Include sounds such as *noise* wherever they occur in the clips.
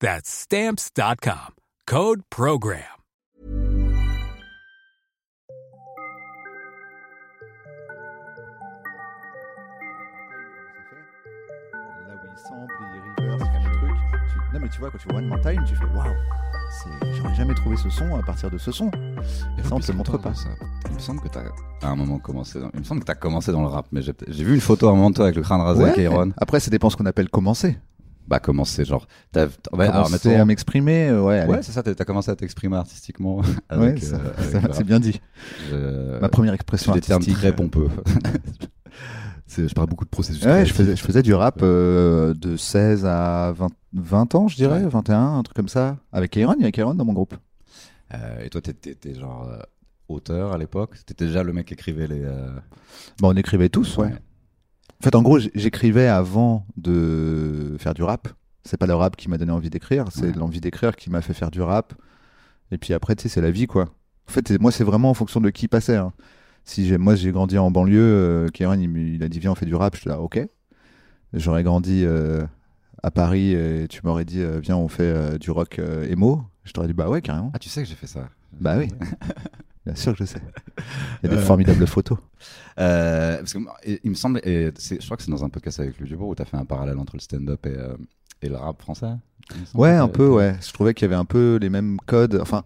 That's Stamps.com. Code PROGRAM. Là où il sample, il reverse, il fait des trucs. Tu- Non mais tu vois, quand tu vois One More Time, tu fais waouh, j'aurais jamais trouvé ce son à partir de ce son. Et ça, on te le montre pas. Ça. Il me semble que t'as à un moment commencé. Dans... Il me semble que t'as commencé dans le rap, mais j'ai vu une photo à un moment de toi avec le crâne rasé avec Aaron. Après, ça dépend ce qu'on appelle commencer. Bah commencer genre. T'as... Ouais, mettons- à m'exprimer, euh, ouais. Ouais, c'est ça. T'as commencé à t'exprimer artistiquement. *laughs* Ouais, euh, c'est bien dit. Je- Ma première expression des termes très pompeux. *laughs* Je parle beaucoup de processus. Ouais, je faisais, je faisais du rap euh, de 16 à 20, 20 ans, je dirais, Ouais. 21, un truc comme ça. Avec Aaron, il y avait Aaron dans mon groupe. Euh, et toi, t'étais genre auteur à l'époque? T'étais déjà le mec qui écrivait les. Bon, on écrivait tous, ouais. En fait, en gros, j'écrivais avant de faire du rap. C'est pas le rap qui m'a donné envie d'écrire, c'est Ouais. l'envie d'écrire qui m'a fait faire du rap. Et puis après, tu sais, c'est la vie, quoi. En fait, moi, c'est vraiment en fonction de qui passait. hein. Si moi, j'ai grandi en banlieue, euh, il, il a dit viens, on fait du rap. Je suis là, ok. J'aurais grandi euh, à Paris et tu m'aurais dit euh, viens, on fait euh, du rock emo. Je t'aurais dit bah ouais, carrément. Ah, tu sais que j'ai fait ça. Bah oui. *laughs* Bien sûr que je sais. Il y a des Euh. formidables photos. Euh, parce que il, il me semble, et c'est- je crois que c'est dans un podcast avec Louis Dubourg où tu as fait un parallèle entre le stand-up et, euh, et le rap français. il me semble Ouais, que un t'as- peu, ouais. Je trouvais qu'il y avait un peu les mêmes codes. Enfin,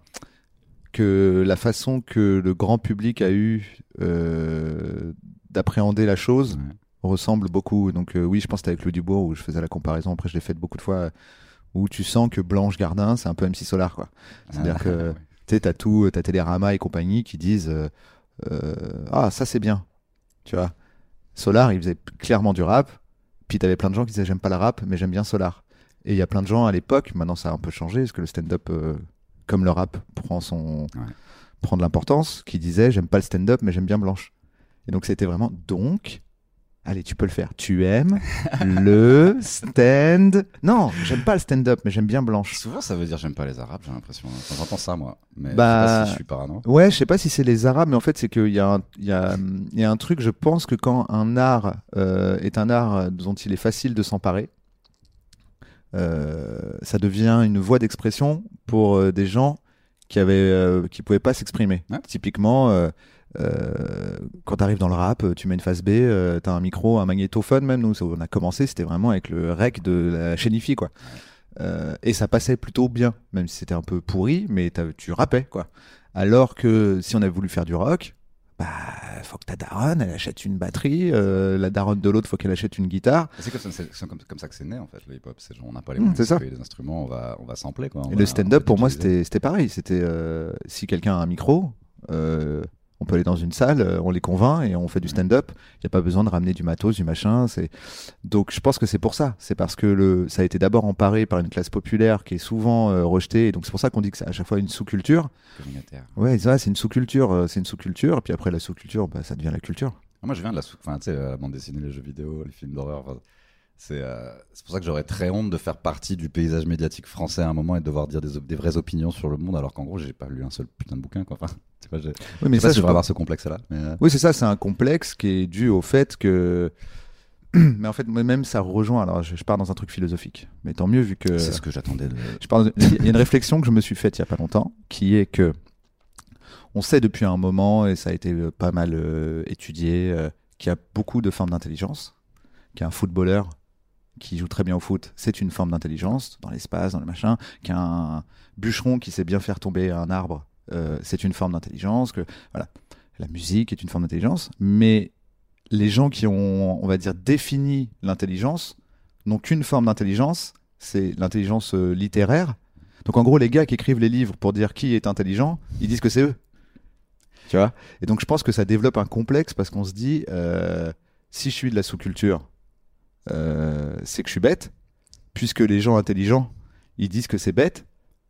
que la façon que le grand public a eu euh, d'appréhender la chose Ouais. ressemble beaucoup. Donc, euh, oui, je pense que c'était avec le Dubourg où je faisais la comparaison. Après, je l'ai fait beaucoup de fois. euh, Où tu sens que Blanche Gardin, c'est un peu MC Solar, quoi. C'est-à-dire Ah, que *laughs* ouais. Tu sais, t'as tout, t'as Télérama et compagnie qui disent euh, euh, Ah, ça c'est bien. Tu vois. Solar, il faisait clairement du rap. Puis t'avais plein de gens qui disaient J'aime pas le rap, mais j'aime bien Solar. Et il y a plein de gens à l'époque, maintenant ça a un peu changé, parce que le stand-up, euh, comme le rap, prend, son, Ouais. prend de l'importance, qui disaient J'aime pas le stand-up, mais j'aime bien Blanche. Et donc c'était vraiment Donc, allez, tu peux le faire. Tu aimes le stand. Non, j'aime pas le stand-up, mais j'aime bien Blanche. Souvent, ça veut dire j'aime pas les arabes, j'ai l'impression. J'entends ça, moi. Mais Bah, je sais pas si je suis parano. Ouais, je sais pas si c'est les Arabes, mais en fait, c'est qu'il y, a un- il y, a, il y a un truc, je pense que quand un art euh, est un art dont il est facile de s'emparer, euh, ça devient une voie d'expression pour euh, des gens qui avaient, qui pouvaient pas s'exprimer. Ouais. Typiquement, euh, euh, quand tu arrives dans le rap, tu mets une face B, tu as un micro, un magnétophone même. Nous, on a commencé, c'était vraiment avec le rec de la chaîne IFI, quoi. Euh, et ça passait plutôt bien, même si c'était un peu pourri, mais tu rappais, quoi. Alors que si on avait voulu faire du rock, bah, faut que ta daronne, elle achète une batterie, euh, la daronne de l'autre, faut qu'elle achète une guitare. C'est comme, ça- c'est- comme, comme ça que c'est né, en fait, le hip-hop. C'est genre, on n'a pas les Mmh, moyens de payer des instruments, on va, on va sampler, quoi. On Et va- le stand-up, pour moi, c'était c'était pareil. C'était euh, si quelqu'un a un micro, euh, on peut aller dans une salle, euh, on les convainc et on fait du stand-up. Il n'y a pas besoin de ramener du matos, du machin. C'est donc je pense que c'est pour ça. C'est parce que le ça a été d'abord emparé par une classe populaire qui est souvent euh, rejetée. Et donc c'est pour ça qu'on dit que c'est à chaque fois une sous-culture. Ouais, c'est une sous-culture, euh, c'est une sous-culture. Et puis après la sous-culture, bah, ça devient la culture. Moi, je viens de la sou- enfin, tu sais, la bande dessinée, les jeux vidéo, les films d'horreur. enfin, c'est euh, pour ça que j'aurais très honte de faire partie du paysage médiatique français à un moment et de devoir dire des, vraies opinions sur le monde, alors qu'en gros, j'ai pas lu un seul putain de bouquin. Quoi. Enfin, *laughs* tu vois, j'ai- Oui, mais je sais pas si je avoir ce complexe-là. Euh, Oui, c'est ça, c'est un complexe qui est dû au fait que. *clears throat* Mais en fait, moi-même, ça rejoint. Alors, je, je pars dans un truc philosophique. Mais tant mieux, vu que. c'est ce que j'attendais. De... Je parle- Il y a une réflexion que je me suis faite il y a pas longtemps, qui est que. On sait depuis un moment, et ça a été euh, pas mal euh, étudié, qu'il y a beaucoup de formes d'intelligence. Qu'un footballeur qui joue très bien au foot, c'est une forme d'intelligence, dans l'espace, dans le machin. Qu'un bûcheron qui sait bien faire tomber un arbre, euh, c'est une forme d'intelligence, que voilà, la musique est une forme d'intelligence, mais les gens qui ont, on va dire, défini l'intelligence n'ont qu'une forme d'intelligence, c'est l'intelligence euh, littéraire. Donc en gros, les gars qui écrivent les livres pour dire qui est intelligent, ils disent que c'est eux. Tu vois? Et donc je pense que ça développe un complexe parce qu'on se dit, euh, si je suis de la sous-culture, euh, c'est que je suis bête, puisque les gens intelligents, ils disent que c'est bête,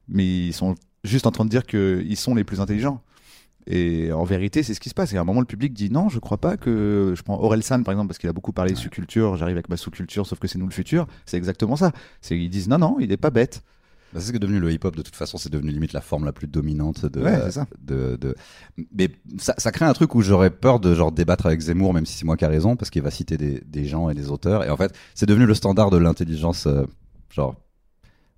mais ils sont juste en train de dire qu'ils sont les plus intelligents. Et en vérité, c'est ce qui se passe. Et à un moment, le public dit non, je crois pas que. Je prends Aurel San par exemple, parce qu'il a beaucoup parlé de sous-culture. J'arrive avec ma sous-culture, sauf que c'est nous le futur. C'est exactement ça. Ils disent non, non, il est pas bête. Bah, c'est ce que est devenu le hip-hop. De toute façon, c'est devenu limite la forme la plus dominante de. Ouais, c'est ça. de, de... Mais ça, ça crée un truc où j'aurais peur de genre débattre avec Zemmour, même si c'est moi qui a raison, parce qu'il va citer des, des gens et des auteurs. Et en fait, c'est devenu le standard de l'intelligence, euh, genre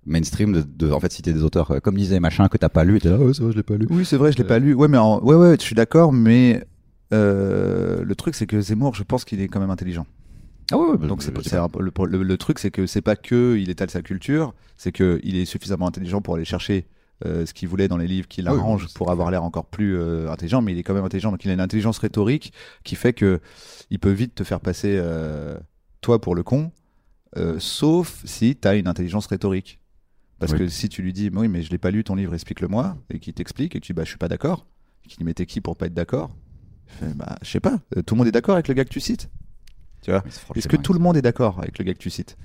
mainstream de, de, en fait citer des auteurs euh, comme disait machin que t'as pas lu et t'es là ouais c'est vrai je l'ai pas lu Oui, c'est vrai, je l'ai pas lu. Ouais, mais en- ouais, ouais, je suis d'accord, mais euh, le truc, c'est que Zemmour, je pense qu'il est quand même intelligent. Ah Donc c'est dis c'est pas. un peu- le, le- le truc, c'est que c'est pas que il étale sa culture, c'est que il est suffisamment intelligent pour aller chercher euh, ce qu'il voulait dans les livres qui oui, l'arrangent oui, c'est pour avoir l'air encore plus euh, intelligent, mais il est quand même intelligent. Donc il a une intelligence rhétorique qui fait que il peut vite te faire passer euh, toi pour le con, euh, sauf si tu as une intelligence rhétorique. Parce Oui. que si tu lui dis, oui, mais je l'ai pas lu ton livre, explique-le-moi, et qu'il t'explique, et que tu dis, bah, je suis pas d'accord, et qu'il dit, mais t'es qui pour pas être d'accord? Bah, je sais pas, euh, tout le monde est d'accord avec le gars que tu cites Tu vois Est-ce que tout le monde est d'accord avec le gars que tu cites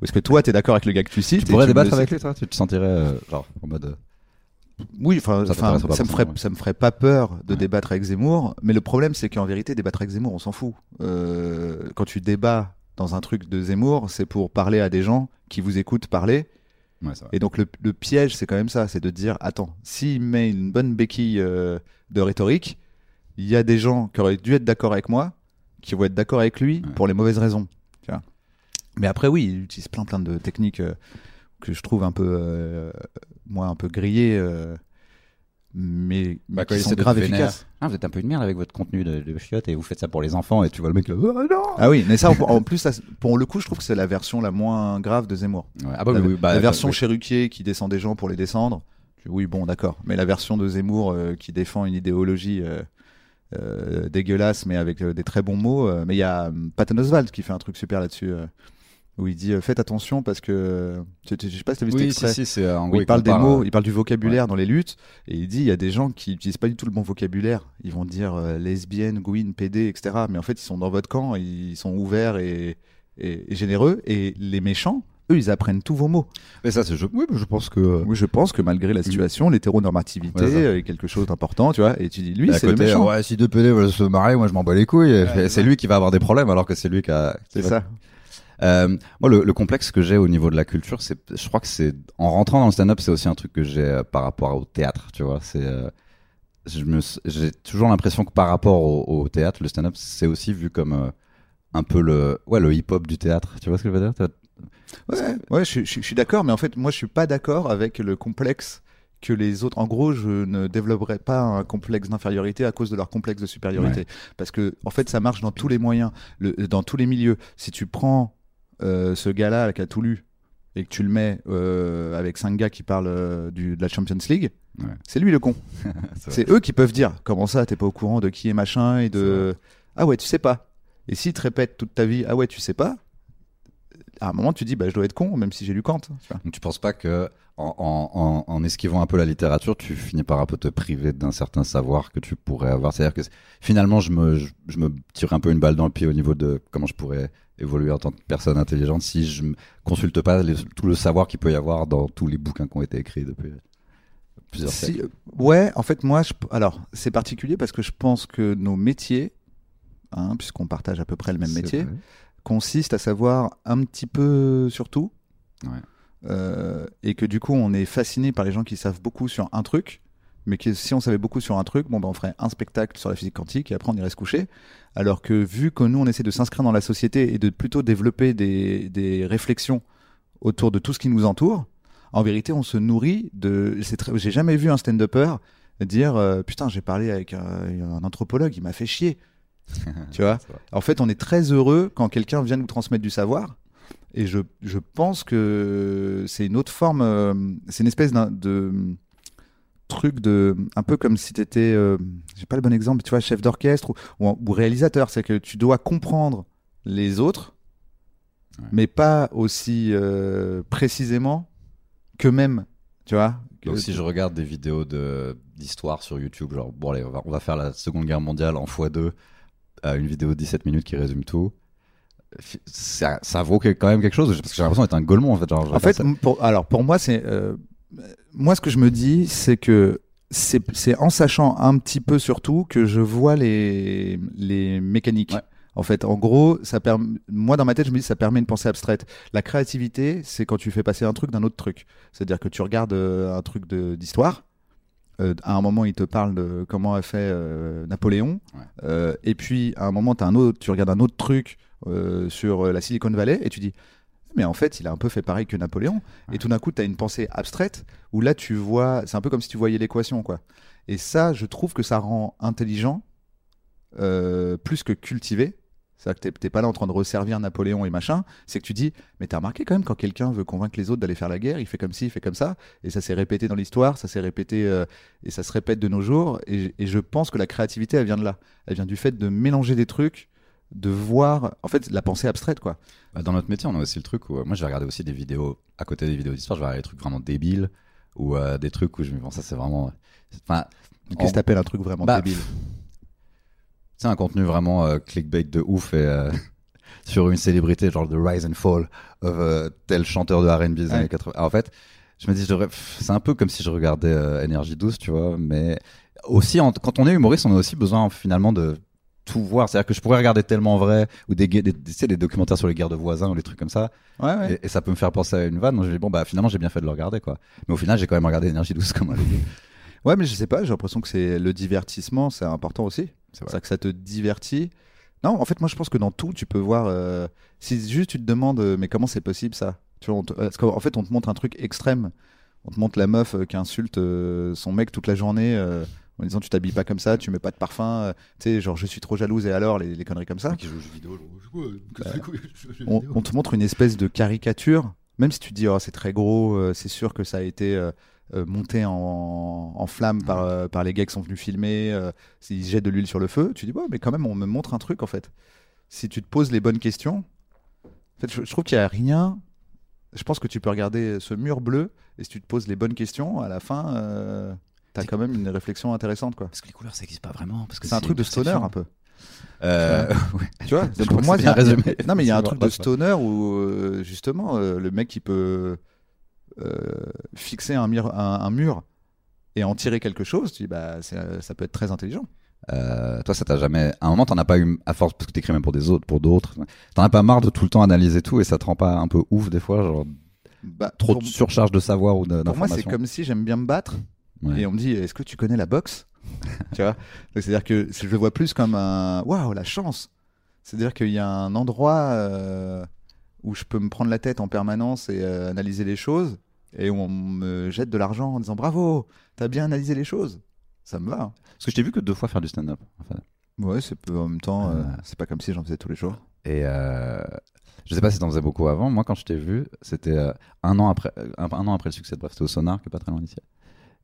Ou est-ce que toi, t'es d'accord avec le gars que tu cites tu pourrais débattre avec lui toi? Tu te sentirais euh, genre en mode euh, Oui, enfin, Ça ça, me ferait, ouais. ça me ferait pas peur de Ouais. débattre avec Zemmour, mais le problème, c'est qu'en vérité, débattre avec Zemmour, on s'en fout. Euh, quand tu débats dans un truc de Zemmour, c'est pour parler à des gens qui vous écoutent parler. ouais. Et donc le, le piège, c'est quand même ça, c'est de dire, attends, s'il met une bonne béquille euh, de rhétorique, il y a des gens qui auraient dû être d'accord avec moi, qui vont être d'accord avec lui Ouais. pour les mauvaises raisons. tu vois. Mais après, oui, il utilise plein plein de techniques euh, que je trouve un peu, euh, moi, un peu grillées, euh, mais, Bah, qui sont vénérer. efficaces. Ah, vous êtes un peu une merde avec votre contenu de, de chiottes et vous faites ça pour les enfants et tu vois le mec là. Ah, non Ah oui, mais ça, en plus, ça, pour le coup, je trouve que c'est la version la moins grave de Zemmour. Ouais, ah bah la, oui, bah, la version oui. Cherruquier qui descend des gens pour les descendre, oui, bon, d'accord. Mais la version de Zemmour qui défend une idéologie euh, dégueulasse, mais avec euh, des très bons mots. euh, mais il y a Patton Oswald qui fait un truc super là-dessus, où il dit Faites attention parce que. Je sais pas si tu as vu cet Oui, extrait. si, si, c'est en où gros, il parle des mots, il parle du vocabulaire dans les luttes, et il dit il y a des gens qui utilisent pas du tout le bon vocabulaire. Ils vont dire lesbienne, gouine, PD, etc. Mais en fait, ils sont dans votre camp, ils sont ouverts et, et- et généreux. Et les méchants, eux, ils apprennent tous vos mots. Mais ça, c'est je... Oui, mais je pense que. Oui, je pense que malgré la situation, l'hétéronormativité Ouais, est quelque chose d'important, tu vois. Et tu dis lui, c'est le méchant. ouais, si deux PD veulent se marier, moi je m'en bats les couilles. Et Ouais, c'est lui qui va avoir des problèmes alors que c'est lui qui a. C'est ça. Euh, moi, le, le complexe que j'ai au niveau de la culture, c'est, je crois que c'est, en rentrant dans le stand-up, c'est aussi un truc que j'ai euh, par rapport au théâtre, tu vois. C'est, euh, je me, j'ai toujours l'impression que par rapport au, au théâtre, le stand-up, c'est aussi vu comme euh, un peu le, ouais, le hip-hop du théâtre. Tu vois ce que je veux dire? Ouais, ouais, je, je- je suis d'accord, mais en fait, moi, je suis pas d'accord avec le complexe que les autres. En gros, je ne développerai pas un complexe d'infériorité à cause de leur complexe de supériorité, parce que en fait, ça marche dans tous les moyens, le- dans tous les milieux. Si tu prends euh, ce gars-là là, qui a tout lu et que tu le mets euh, avec cinq gars qui parlent euh, du, de la Champions League, Ouais. c'est lui le con. *laughs* C'est C'est eux qui peuvent dire comment ça, t'es pas au courant de qui est machin et de ah ouais, tu sais pas. Et s'ils te répètent toute ta vie ah ouais, tu sais pas, à un moment tu dis bah je dois être con même si j'ai lu Kant. tu vois. Donc tu penses pas que en, en, en, en esquivant un peu la littérature, tu finis par un peu te priver d'un certain savoir que tu pourrais avoir? C'est-à-dire que finalement, je me, je, je me tire un peu une balle dans le pied au niveau de comment je pourrais évoluer en tant que personne intelligente si je ne consulte pas les- tout le savoir qu'il peut y avoir dans tous les bouquins qui ont été écrits depuis plusieurs Si- siècles. ouais, en fait moi je, alors c'est particulier parce que je pense que nos métiers, hein, puisqu'on partage à peu près le même métier, vrai. Consiste à savoir un petit peu sur tout. Ouais. Euh, et que du coup, on est fasciné par les gens qui savent beaucoup sur un truc, mais que si on savait beaucoup sur un truc, bon, ben, on ferait un spectacle sur la physique quantique et après on irait se coucher. Alors que vu que nous, on essaie de s'inscrire dans la société et de plutôt développer des, des réflexions autour de tout ce qui nous entoure, en vérité, on se nourrit de. très- J'ai jamais vu un stand-upper dire euh, Putain, j'ai parlé avec un, un anthropologue, il m'a fait chier. *laughs* tu vois en fait, on est très heureux quand quelqu'un vient nous transmettre du savoir. Et je, je pense que c'est une autre forme, euh, c'est une espèce de truc de un peu comme si t'étais euh, j'ai pas le bon exemple tu vois chef d'orchestre ou, ou, ou réalisateur c'est que tu dois comprendre les autres Ouais. mais pas aussi euh, précisément qu'eux-mêmes tu vois Donc Que- si je regarde des vidéos de d'histoire sur YouTube, genre bon allez, on va, on va faire la Seconde Guerre mondiale en x2, euh, une vidéo de 17 minutes qui résume tout. Ça, ça vaut quand même quelque chose parce que j'ai l'impression d'être un golemon en fait. Genre, En fait, ça- pour, alors pour moi, c'est euh, moi ce que je me dis, c'est que c'est en sachant un petit peu surtout que je vois les les mécaniques. Ouais. En fait, en gros, ça permet. Moi, dans ma tête, je me dis, ça permet une pensée abstraite. La créativité, c'est quand tu fais passer un truc d'un autre truc. C'est-à-dire que tu regardes euh, un truc d'histoire. Euh, à un moment, il te parle de comment a fait euh, Napoléon. Ouais. Euh, et puis, à un moment, as un autre, tu regardes un autre truc sur la Silicon Valley et tu dis, mais en fait, il a un peu fait pareil que Napoléon. Ouais. Et tout d'un coup, tu as une pensée abstraite où là, tu vois, c'est un peu comme si tu voyais l'équation, quoi. Et ça, je trouve que ça rend intelligent euh, plus que cultivé. C'est-à-dire que t'es- pas là en train de resservir Napoléon et machin. C'est que tu dis, mais t'as remarqué quand même quand quelqu'un veut convaincre les autres d'aller faire la guerre, il fait comme ci, il fait comme ça. Et ça s'est répété dans l'histoire, ça s'est répété euh, et ça se répète de nos jours. Et, et je pense que la créativité, elle vient de là. Elle vient du fait de mélanger des trucs, de voir, en fait, la pensée abstraite, quoi. Bah, dans notre métier, on a aussi le truc où euh, moi je vais regarder aussi des vidéos à côté des vidéos d'histoire, je vais regarder des trucs vraiment débiles ou euh, des trucs où je me dis bon ça c'est vraiment enfin Qu'est-ce que t'appelles un truc vraiment Bah, débile? C'est un contenu vraiment euh, clickbait de ouf et euh, *laughs* sur une célébrité genre The Rise and Fall of euh, tel chanteur de R&B des Ouais. années 80. Alors, en fait, je me dis c'est un peu comme si je regardais Énergie 12, tu vois, mais aussi en- quand on est humoriste, on a aussi besoin finalement de tout voir, c'est-à-dire que je pourrais regarder tellement vrai ou des, des, des documentaires sur les guerres de voisins ou les trucs comme ça Ouais, ouais. et, et ça peut me faire penser à une vanne. Donc je me dis bon bah finalement j'ai bien fait de le regarder quoi. Mais au final j'ai quand même regardé Énergie 12 *laughs* comme dit. Ouais, mais je sais pas, j'ai l'impression que c'est le divertissement, c'est important aussi. C'est-à-dire que ça te divertit. Non, en fait, moi, je pense que dans tout, tu peux voir. euh, si juste tu te demandes, euh, mais comment c'est possible ça? Tu vois, te- parce qu'en fait, on te montre un truc extrême. On te montre la meuf euh, qui insulte son mec toute la journée en disant tu t'habilles pas comme ça, tu mets pas de parfum. tu sais, genre je suis trop jalouse et alors les, les conneries comme ça. Qui joue aux jeux vidéo. On, on te montre une espèce de caricature, même si tu te dis oh, c'est très gros, c'est sûr que ça a été monté en, en flamme par, euh, par les gars qui sont venus filmer, euh, s'ils jettent de l'huile sur le feu, tu dis bon, mais quand même on me montre un truc en fait. Si tu te poses les bonnes questions, en fait, je, je trouve qu'il n'y a rien. Je pense que tu peux regarder ce mur bleu et si tu te poses les bonnes questions, à la fin, euh, t'as quand même une réflexion intéressante quoi. Parce que les couleurs ça existe pas vraiment. Parce que C'est un truc de stoner un peu. Euh, *laughs* ouais. Tu vois, pour moi, il y a- non mais il y a un truc de stoner où euh, justement euh, le mec qui peut euh, fixer un, mur- un, un mur et en tirer quelque chose, tu dis bah c'est- ça peut être très intelligent. Euh, toi, ça t'a jamais. À un moment, t'en as pas eu, à force, parce que t'écris même pour des autres, pour d'autres. T'en as pas marre de tout le temps analyser tout et ça te rend pas un peu ouf des fois, genre Bah, trop pour, de surcharge de savoir ou de- pour moi c'est comme si j'aime bien me battre Ouais. et on me dit est-ce que tu connais la boxe? *laughs* Tu vois? C'est-à-dire que je le vois plus comme un waouh la chance. C'est-à-dire qu'il y a un endroit euh, où je peux me prendre la tête en permanence et euh, analyser les choses et où on me jette de l'argent en disant bravo, t'as bien analysé les choses. Ça me va. hein. Parce que je t'ai vu que deux fois faire du stand-up. en fait. Ouais, c'est peu- en même temps, euh, Euh. c'est pas comme si j'en faisais tous les jours. Et je sais pas si t'en faisais beaucoup avant. Moi, quand je t'ai vu, c'était un an après, un, un an après le succès de Bref, c'était au Sonar, qui est pas très loin d'ici.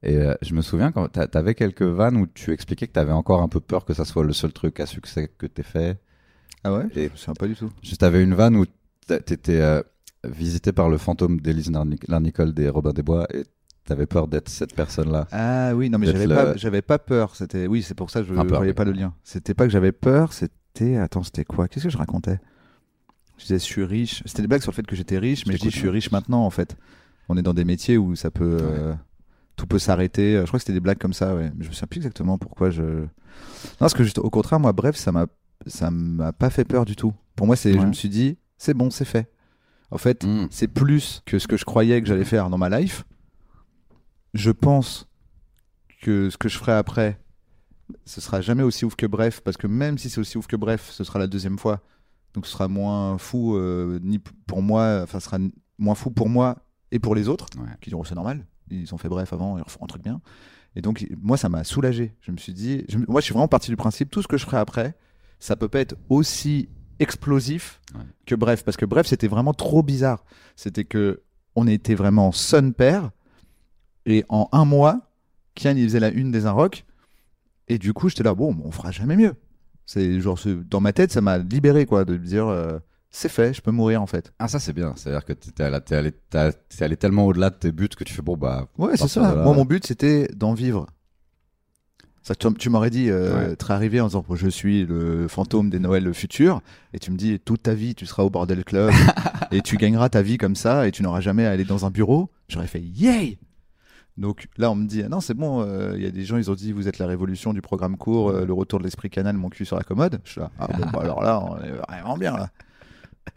Et euh, je me souviens quand t'a- t'avais quelques vannes où tu expliquais que t'avais encore un peu peur que ça soit le seul truc à succès que t'aies fait. Ah ouais? Et- Je me souviens pas du tout. Juste, t'avais une vanne où t'étais euh, visité par le fantôme d'Élise Larni- Larnicole des Robin des Bois et t'avais peur d'être cette personne-là. Ah oui, non mais j'avais le- pas, j'avais pas peur. C'était, oui, c'est pour ça que je peu, voyais pas le lien. C'était pas que j'avais peur, c'était, attends, c'était quoi? Qu'est-ce que je racontais? Je disais, je suis riche. C'était des blagues sur le fait que j'étais riche, mais je dis, je suis hein. riche maintenant en fait. On est dans des métiers où ça peut, euh, tout peut s'arrêter. Je crois que c'était des blagues comme ça, ouais. Mais je me souviens plus exactement pourquoi je. Non, parce que juste, au contraire, moi, bref, ça m'a, ça m'a pas fait peur du tout. Pour moi, c'est, je me suis dit, c'est bon, c'est fait. En fait, Mm. c'est plus que ce que je croyais que j'allais faire dans ma life. Je pense que ce que je ferai après, ce sera jamais aussi ouf que Bref, parce que même si c'est aussi ouf que Bref, ce sera la deuxième fois. Donc ce sera moins fou, euh, ni pour moi, enfin, ce sera moins fou pour moi et pour les autres, Ouais. qui diront c'est normal, ils ont fait Bref avant, ils refont un truc bien. Et donc, moi, ça m'a soulagé. Je me suis dit, je moi, je suis vraiment parti du principe, tout ce que je ferai après, ça peut pas être aussi explosif Ouais. que Bref, parce que Bref, c'était vraiment trop bizarre. C'était que on était vraiment son père, et en un mois, Kian, il faisait la une des un rock. Et du coup, j'étais là, bon, on fera jamais mieux. C'est genre, dans ma tête, ça m'a libéré, quoi, de me dire, euh, c'est fait, je peux mourir, en fait. Ah, ça, c'est bien. C'est-à-dire que t'es allé, allé, allé tellement au-delà de tes buts que tu fais, bon, bah. Ouais, c'est ça. là. Moi, mon but, c'était d'en vivre. Ça, tu, tu m'aurais dit, euh, Ouais. très arrivé en disant, je suis le fantôme des Noëls futurs, et tu me dis, toute ta vie, tu seras au bordel club, *laughs* et tu gagneras ta vie comme ça, et tu n'auras jamais à aller dans un bureau. J'aurais fait, yay! Donc là, on me dit, ah non, c'est bon, euh, il y a des gens, ils ont dit, vous êtes la révolution du programme court, euh, le retour de l'esprit canal, mon cul sur la commode. Je suis là, ah bon, bah alors là, on est vraiment bien là.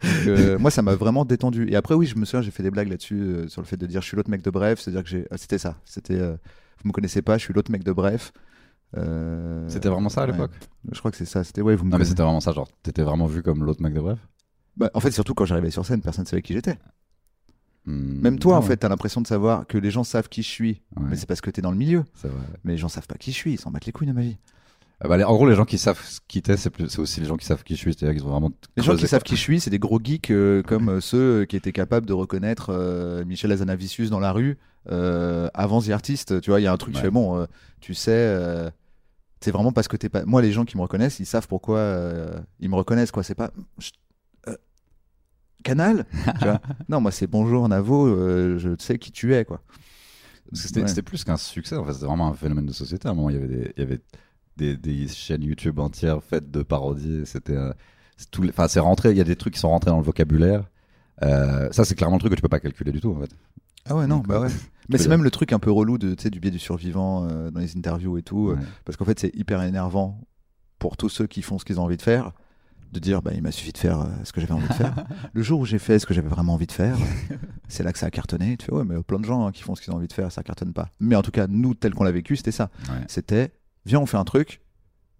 Donc, euh, *laughs* moi, ça m'a vraiment détendu. Et après, oui, je me souviens, j'ai fait des blagues là-dessus, sur le fait de dire, je suis l'autre mec de Bref, c'est-à-dire que j'ai. ah, C'était ça. C'était. vous me connaissez pas, je suis l'autre mec de Bref. Euh, C'était vraiment ça à ouais. l'époque? Je crois que c'est ça. C'était, ouais, vous me Non, mais c'était vraiment ça. Genre, t'étais vraiment vu comme l'autre mec de bref? Bah, en fait, surtout quand j'arrivais sur scène, personne ne savait qui j'étais. Hmm, Même toi, en fait, t'as l'impression de savoir que les gens savent qui je suis. Ouais, Mais c'est parce que t'es dans le milieu. vrai. Mais les gens savent pas qui je suis, ils s'en battent les couilles de ma vie. Ah bah, les- en gros, les gens qui savent qui t'es, c'est aussi les gens qui savent qui je suis. C'est-à-dire qu'ils ont vraiment. Les gens qui savent qui je suis, c'est des gros geeks euh, comme euh, ceux euh, qui étaient capables de reconnaître euh, Michel Azanavicius dans la rue avant The Artist. Tu vois, il y a un truc, tu Ouais. fais bon, tu sais, c'est vraiment parce que t'es pas. Moi, les gens qui me reconnaissent, ils savent pourquoi euh, ils me reconnaissent, quoi. C'est pas. Euh, Canal tu vois *laughs* Non, moi, c'est bonjour Navo, euh, je sais qui tu es, quoi. Ouais. c'était plus qu'un succès, en fait, c'était vraiment un phénomène de société. À un moment, il y avait des, il y avait des, des chaînes YouTube entières faites de parodies. C'était, euh, enfin, c'est rentré. Il y a des trucs qui sont rentrés dans le vocabulaire. Euh, ça, c'est clairement le truc que tu peux pas calculer du tout, en fait. Ah ouais, non, Donc, bah ouais. *laughs* ouais. Mais c'est même le truc un peu relou de, tu sais, du biais du survivant euh, dans les interviews et tout. euh. Parce qu'en fait, c'est hyper énervant pour tous ceux qui font ce qu'ils ont envie de faire, de dire bah, il m'a suffi de faire euh, ce que j'avais envie de faire. *laughs* le jour où j'ai fait ce que j'avais vraiment envie de faire, c'est là que ça a cartonné. Tu fais ouais, mais il y a plein de gens hein, qui font ce qu'ils ont envie de faire, ça cartonne pas. Mais en tout cas, nous, tel qu'on l'a vécu, c'était ça. Ouais. C'était viens, on fait un truc,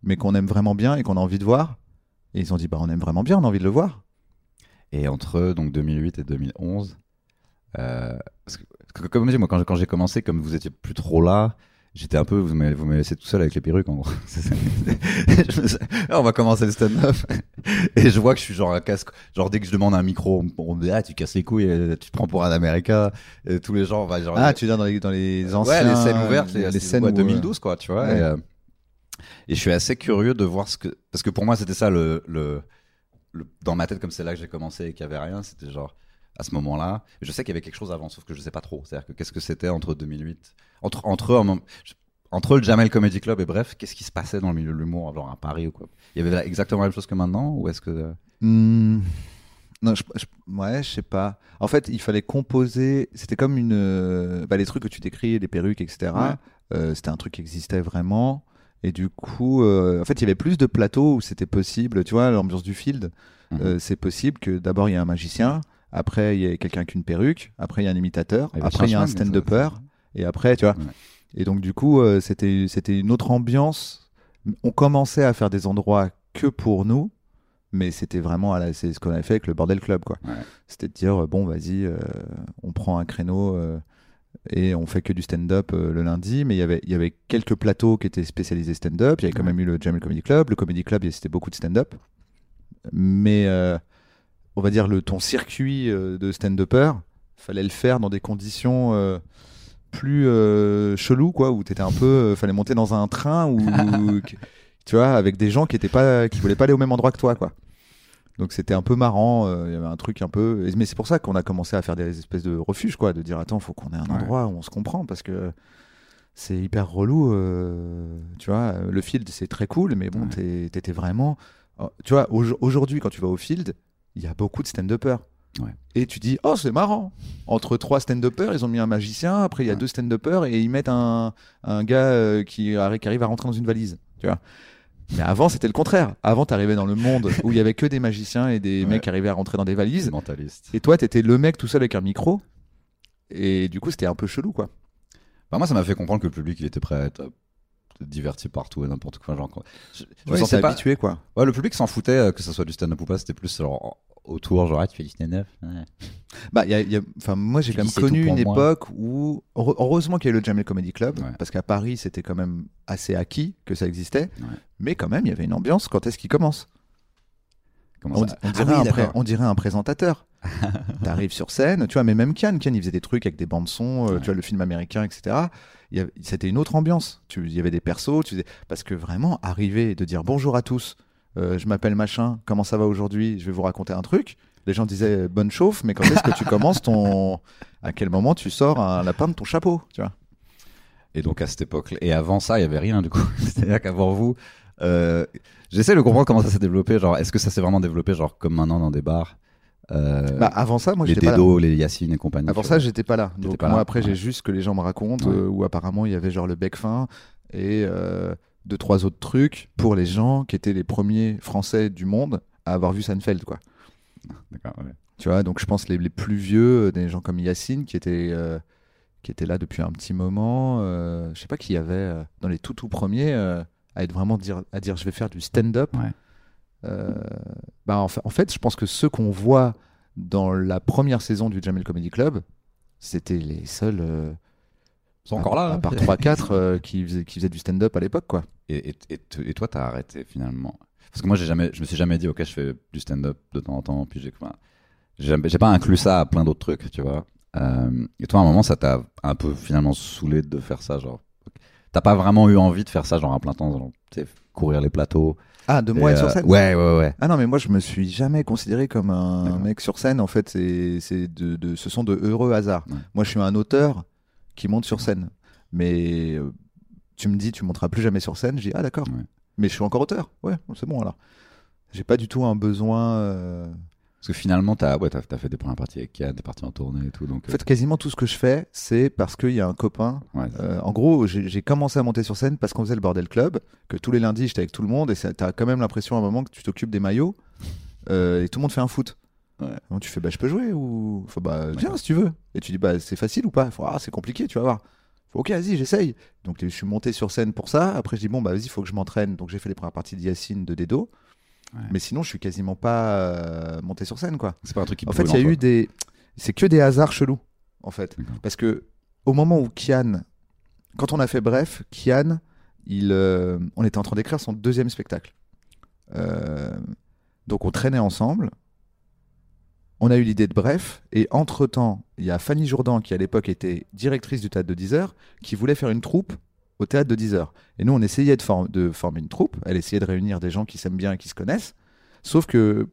mais qu'on aime vraiment bien et qu'on a envie de voir. Et ils ont dit bah, on aime vraiment bien, on a envie de le voir. Et entre donc 2008 et 2011, euh, parce que, parce que comme je dis, moi, quand j'ai, quand j'ai commencé, comme vous étiez plus trop là, j'étais un peu, vous m'avez, vous m'avez laissé tout seul avec les perruques, en gros. *laughs* Suis- Ah, on va commencer le stand-up. Et je vois que je suis genre un casque. Genre, dès que je demande un micro, on, me dit, ah, tu casses les couilles, euh, tu te prends pour un américain. Et tous les gens, on va genre. Ah, tu dire dans les, dans les anciens. ouais, les scènes ouvertes, les, les les scènes ouais, où, euh, 2012, quoi, tu vois. ouais. Et, euh, et je suis assez curieux de voir ce que. Parce que pour moi, c'était ça le, le, le- Dans ma tête, comme c'est là que j'ai commencé et qu'il n'y avait rien, c'était genre. À ce moment-là, je sais qu'il y avait quelque chose avant, sauf que je sais pas trop. C'est-à-dire que qu'est-ce que c'était entre 2008, entre entre un moment- entre le Jamel Comedy Club et bref, qu'est-ce qui se passait dans le milieu de l'humour, genre à Paris ou quoi? Il y avait exactement la même chose que maintenant, ou est-ce que Hmm, Non, je, je- ouais, je sais pas. En fait, il fallait composer. C'était comme une. euh, Bah, les trucs que tu décris, les perruques, etc. Ouais. euh, c'était un truc qui existait vraiment. Et du coup, euh, en fait, il y avait plus de plateaux où c'était possible. Tu vois, l'ambiance du field, Mhm. euh, c'est possible que d'abord il y a un magicien, après il y a quelqu'un avec une perruque, après il y a un imitateur, après il y a un stand-upper, et après, tu vois. Ouais. Et donc, du coup, euh, c'était c'était une autre ambiance. On commençait à faire des endroits que pour nous, mais c'était vraiment à la- c'est ce qu'on avait fait avec le Bordel Club, quoi. Ouais. C'était de dire, bon, vas-y, on prend un créneau et on fait que du stand-up euh, le lundi, mais il y avait- il y avait quelques plateaux qui étaient spécialisés stand-up. Il y avait quand même eu le Jamel Comedy Club. Le Comedy Club, c'était beaucoup de stand-up. Mais euh, on va dire, le, ton circuit euh, de stand-upper, fallait le faire dans des conditions plus euh, chelou quoi où t'étais un peu fallait monter dans un train ou *laughs* tu vois avec des gens qui étaient pas qui voulaient pas aller au même endroit que toi quoi donc c'était un peu marrant euh, il y avait un truc un peu mais c'est pour ça qu'on a commencé à faire des espèces de refuges quoi de dire attends faut qu'on ait un Ouais. endroit où on se comprend parce que c'est hyper relou euh, tu vois le field c'est très cool mais bon Ouais. t'étais vraiment oh, tu vois au- aujourd'hui quand tu vas au field il y a beaucoup de stand-uppers Ouais. et tu dis oh c'est marrant entre trois stand-uppers ils ont mis un magicien après il y a Ouais. deux stand-uppers et ils mettent un, un gars euh, qui, qui arrive à rentrer dans une valise tu vois mais avant c'était le contraire avant t'arrivais dans le monde où il y avait que des magiciens et des Ouais. mecs qui arrivaient à rentrer dans des valises mentaliste. et toi t'étais le mec tout seul avec un micro et du coup c'était un peu chelou quoi Bah, moi, ça m'a fait comprendre que le public, il était prêt à être euh, diverti partout et n'importe quoi. Genre, je, je me ouais, sentais pas. habitué quoi Ouais, le public s'en foutait euh, que ça soit du stand-up ou pas. C'était plus genre autour, genre ah, tu fais du stand-up. Ouais. Bah, y a- y a- moi, j'ai quand même connu une moi. époque où, heure- heureusement qu'il y a eu le Jamel Comedy Club, Ouais. parce qu'à Paris, c'était quand même assez acquis que ça existait. Ouais. Mais quand même, il y avait une ambiance. Quand est-ce qu'il commence? On, on Ah dirait oui, un on dirait un présentateur. *laughs* T'arrives sur scène, tu vois, mais même Kian, Kian, il faisait des trucs avec des bandes son, euh, Ouais. tu vois, le film américain, etc. C'était une autre ambiance. Tu- Il y avait des persos, tu faisais... parce que vraiment, arriver de dire bonjour à tous, euh, je m'appelle machin, comment ça va aujourd'hui, je vais vous raconter un truc. Les gens disaient bonne chauffe, mais quand est-ce que tu commences ton. *laughs* À quel moment tu sors un lapin de ton chapeau, tu vois? Et donc à cette époque, et avant ça, il y avait rien du coup. *laughs* C'est-à-dire qu'avant vous, euh, j'essaie de comprendre comment ça s'est développé. Genre, est-ce que ça s'est vraiment développé, genre comme maintenant dans des bars, euh, Bah, avant ça, moi, les j'étais pas là. Les Yacine et compagnie. Avant ça, j'étais pas là. Donc pas moi là, après, j'ai juste ce que les gens me racontent, Ouais. euh, où apparemment il y avait genre le bec fin et euh, deux trois autres trucs pour les gens qui étaient les premiers Français du monde à avoir vu Seinfeld, quoi. D'accord, ouais. Tu vois, donc je pense les, les plus vieux, euh, des gens comme Yacine qui était euh, qui était là depuis un petit moment. euh, je sais pas qui y avait euh, dans les tout tout premiers à être vraiment dire à dire je vais faire du stand-up. Ouais. Bah en, en fait, je pense que ceux qu'on voit dans la première saison du Jamel Comedy Club, c'était les seuls. Sont à- encore là. À hein. part 3-4 euh, qui, faisaient, qui faisaient du stand-up à l'époque, quoi. Et, et, et, t- et toi, t'as arrêté finalement? Parce que moi, j'ai jamais, je me suis jamais dit, ok, je fais du stand-up de temps en temps, puis j'ai, enfin, j'ai pas inclus ça à plein d'autres trucs, tu vois. Euh, et toi, à un moment, ça t'a un peu finalement saoulé de faire ça, genre. T'as pas vraiment eu envie de faire ça, genre à plein temps, genre, courir les plateaux. Ah, de Et, moi être euh, sur scène? Ouais, ouais, ouais. Ah non, mais moi, je me suis jamais considéré comme un mec sur scène. En fait, c'est, c'est de, de- ce sont de heureux hasards. Ouais. Moi, je suis un auteur qui monte sur scène. Mais euh, tu me dis, tu monteras plus jamais sur scène. Je dis, ah d'accord. Ouais. Mais je suis encore auteur. Ouais, c'est bon alors. J'ai pas du tout un besoin. euh, Parce que finalement, t'as, ouais, t'as, t'as fait des premières parties avec Kian, t'es parti en tournée et tout, donc. En fait, quasiment tout ce que je fais, c'est parce qu'il y a un copain. euh, ouais, Euh, en gros, j'ai j'ai commencé à monter sur scène parce qu'on faisait le Bordel Club, que tous les lundis, j'étais avec tout le monde, et t'as quand même l'impression à un moment que tu t'occupes des maillots, euh, et tout le monde fait un foot. Ouais. Donc tu fais, bah je peux jouer, ou. Faut, bah viens si tu veux. Et tu dis, bah c'est facile ou pas? Faut, Ah, c'est compliqué, tu vas voir. Faut, ok, vas-y, j'essaye. Donc je suis monté sur scène pour ça. Après, je dis, bon, bah vas-y, faut que je m'entraîne. Donc j'ai fait les premières parties de Yacine, de Dedo. Ouais. Mais sinon, je suis quasiment pas euh, monté sur scène, quoi. c'est pas un truc qui En fait, il y a eu des. C'est que des hasards chelous, en fait. Parce que au moment où Kian, quand on a fait Bref, Kian, il, euh, on était en train d'écrire son deuxième spectacle. Euh, donc on traînait ensemble. On a eu l'idée de Bref, et entre temps, il y a Fanny Jourdan qui à l'époque était directrice du théâtre de 10 heures, qui voulait faire une troupe au théâtre de 10 heures. Et nous, on essayait de, for- de former une troupe. Elle essayait de réunir des gens qui s'aiment bien et qui se connaissent. Sauf que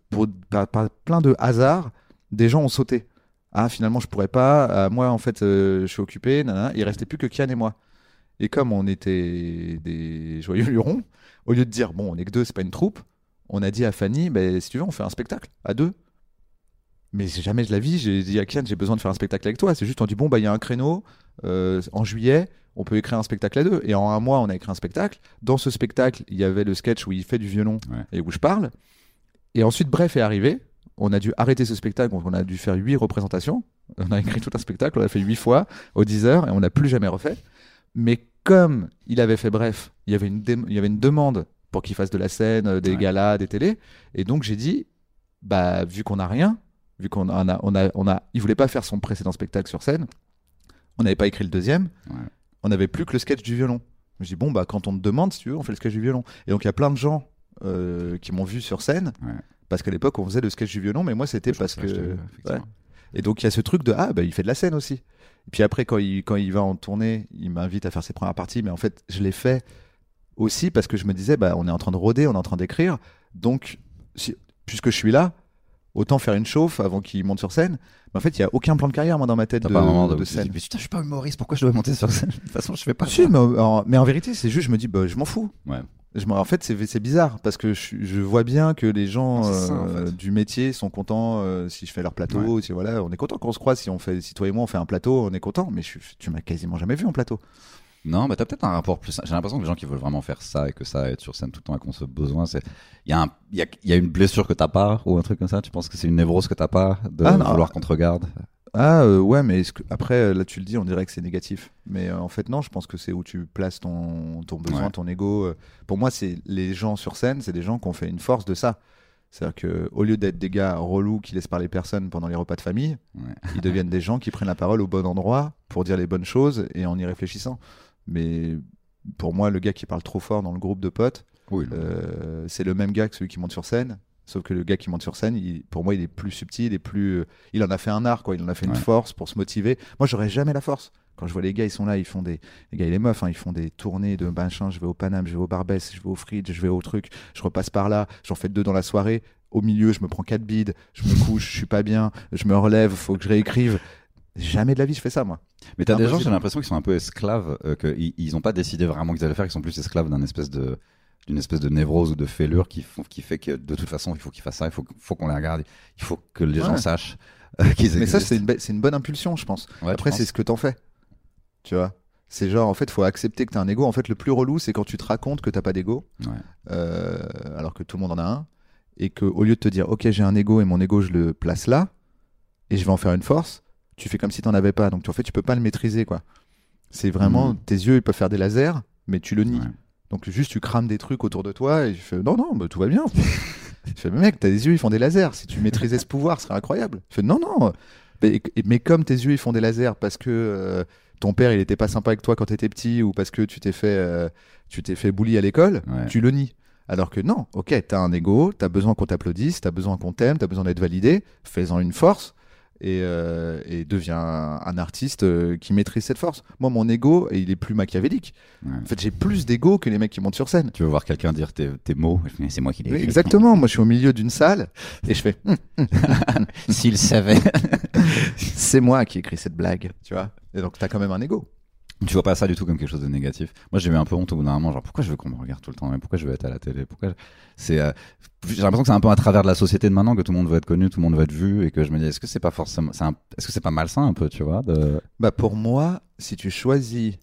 par plein de hasards, des gens ont sauté. Ah, finalement, je pourrais pas. Ah, moi, en fait, euh, je suis occupé. nanana. Il restait plus que Kian et moi. Et comme on était des joyeux lurons, au lieu de dire, bon, on est que deux, c'est pas une troupe, on a dit à Fanny, ben, si tu veux, on fait un spectacle à deux. Mais jamais de la vie, j'ai dit à Kian, j'ai besoin de faire un spectacle avec toi. C'est juste, on dit, bon, bah, il y a un créneau euh, en juillet, on peut écrire un spectacle à deux. Et en un mois, on a écrit un spectacle. Dans ce spectacle, il y avait le sketch où il fait du violon Ouais. et où je parle. Et ensuite, Bref est arrivé. On a dû arrêter ce spectacle, on a dû faire huit représentations. On a écrit tout un spectacle, on l'a fait huit fois, aux 10 heures, et on n'a plus jamais refait. Mais comme il avait fait Bref, il y avait une, il y avait une demande pour qu'il fasse de la scène, euh, des Ouais. galas, des télés. Et donc j'ai dit, bah, vu qu'on n'a rien, vu qu'on a, on a, on a, on a- il voulait pas faire son précédent spectacle sur scène, on n'avait pas écrit le deuxième, Ouais. on n'avait plus que le sketch du violon. Je dis, bon, bah, quand on te demande, si tu veux, on fait le sketch du violon. Et donc il y a plein de gens euh, qui m'ont vu sur scène, Ouais. parce qu'à l'époque, on faisait le sketch du violon, mais moi, c'était parce que. ouais. Et donc, il y a ce truc de Ah, bah, il fait de la scène aussi. Et puis après, quand il, quand il va en tournée, il m'invite à faire ses premières parties, mais en fait, je l'ai fait aussi parce que je me disais bah, On est en train de rôder, on est en train d'écrire. Donc, si- puisque je suis là, autant faire une chauffe avant qu'il monte sur scène. Mais en fait, il n'y a aucun plan de carrière, moi, dans ma tête de, pas un moment de, de scène. Mais putain, je suis pas humoriste, pourquoi je dois monter sur scène? De toute façon, je fais pas Si, ça. mais en, mais en vérité, c'est juste, je me dis, bah, je m'en fous. Ouais. Je en fait, c'est bizarre parce que je, je vois bien que les gens en euh, fait. du métier sont contents euh, si je fais leur plateau. Si, voilà, on est content qu'on se croise. Si on fait, si toi et moi on fait un plateau, on est content. Mais je, tu m'as quasiment jamais vu en plateau. Non, bah t'as peut-être un rapport plus. J'ai l'impression que les gens qui veulent vraiment faire ça et que ça, être sur scène tout le temps et qu'on se besoin, c'est. Il y, a un- y, a, y a une blessure que t'as pas ou un truc comme ça? Tu penses que c'est une névrose que t'as pas de Ah, vouloir qu'on te regarde? Ah euh, ouais, mais que- après là tu le dis, on dirait que c'est négatif. Mais euh, en fait non, je pense que c'est où tu places ton, ton besoin, Ouais. ton ego. euh. Pour moi, c'est les gens sur scène, c'est des gens qui ont fait une force de ça. C'est-à-dire que au lieu d'être des gars relous qui laissent parler personne pendant les repas de famille, Ouais. ils deviennent des gens qui prennent la parole au bon endroit pour dire les bonnes choses et en y réfléchissant. Mais pour moi, le gars qui parle trop fort dans le groupe de potes, Oui, euh, c'est le même gars que celui qui monte sur scène. Sauf que le gars qui monte sur scène, il- pour moi, il est plus subtil, il est plus, il en a fait un art, quoi. Il en a fait une force pour se motiver. Moi, j'aurais jamais la force. Quand je vois les gars, ils sont là, ils font des, les gars et les meufs, hein, ils font des tournées de machin. Je vais au Paname, je vais au Barbès, je vais au Fridge, je vais au truc. Je repasse par là, j'en fais deux dans la soirée. Au milieu, je me prends quatre bides, je me couche, je suis pas bien, je me relève, faut que je réécrive. Jamais de la vie, je fais ça, moi. Mais t'as des gens, j'ai l'impression qu'ils sont un peu esclaves, euh, qu'ils ils ont pas décidé vraiment qu'ils allaient faire, qu'ils sont plus esclaves d'un espèce de d'une espèce de névrose ou de fêlure qui, font, qui fait que de toute façon il faut qu'ils fassent ça, il faut, faut qu'on les regarde, il faut que les gens sachent euh, qu'ils Mais ça, existent. c'est une, une bonne impulsion, je pense. Ouais, Après, c'est ce que t'en fais. Tu vois? C'est genre, en fait, faut accepter que t'as un ego. En fait, le plus relou, c'est quand tu te racontes que t'as pas d'ego, Ouais. euh, alors que tout le monde en a un, et que au lieu de te dire, ok, j'ai un ego et mon ego, je le place là, et je vais en faire une force, tu fais comme si t'en avais pas. Donc, en fait, tu peux pas le maîtriser, quoi. C'est vraiment, Mhm. tes yeux, ils peuvent faire des lasers, mais tu le nies. Ouais. Donc, juste, tu crames des trucs autour de toi, et tu fais, non, non, bah, tout va bien. *laughs* je fais, mais mec, t'as des yeux, ils font des lasers. Si tu maîtrisais ce pouvoir, ce serait incroyable. Je fais, non, non. Mais, mais comme tes yeux, ils font des lasers parce que euh, ton père, il était pas sympa avec toi quand t'étais petit, ou parce que tu t'es fait, euh, tu t'es fait bully à l'école, Ouais. tu le nies. Alors que non, ok, t'as un ego, t'as besoin qu'on t'applaudisse, t'as besoin qu'on t'aime, t'as besoin d'être validé, fais-en une force et, euh, et deviens un, un artiste euh, qui maîtrise cette force. Moi, mon ego, il est plus machiavélique. Ouais. En fait, j'ai plus d'ego que les mecs qui montent sur scène. Tu veux voir quelqu'un dire tes, tes mots C'est moi qui l'ai exactement. Moi, je suis au milieu d'une salle et je fais, Hum, *laughs* S'il savait. *laughs* c'est moi qui ai écrit cette blague, tu vois. Et donc, t'as quand même un ego. Tu vois pas ça du tout comme quelque chose de négatif. Moi, j'ai eu un peu honte au bout d'un moment, genre pourquoi je veux qu'on me regarde tout le temps, mais pourquoi je veux être à la télé, pourquoi je- c'est euh, j'ai l'impression que c'est un peu à travers de la société de maintenant que tout le monde veut être connu, tout le monde veut être vu et que je me dis est-ce que c'est pas forcément c'est un- est-ce que c'est pas malsain un peu, tu vois, de Bah pour moi, si tu choisis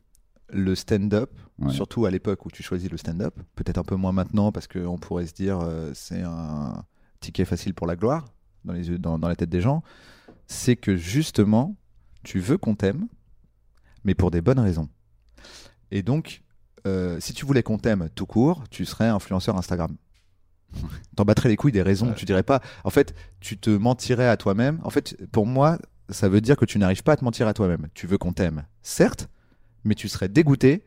le stand-up, Ouais. surtout à l'époque où tu choisis le stand-up, peut-être un peu moins maintenant parce qu'on pourrait se dire euh, c'est un ticket facile pour la gloire dans, les yeux, dans, dans la tête des gens, c'est que justement, tu veux qu'on t'aime, mais pour des bonnes raisons. Et donc, euh, si tu voulais qu'on t'aime tout court, tu serais influenceur Instagram. *laughs* T'en battrais les couilles des raisons, Ouais. tu dirais pas. En fait, tu te mentirais à toi-même. En fait, pour moi, ça veut dire que tu n'arrives pas à te mentir à toi-même. Tu veux qu'on t'aime, certes, mais tu serais dégoûté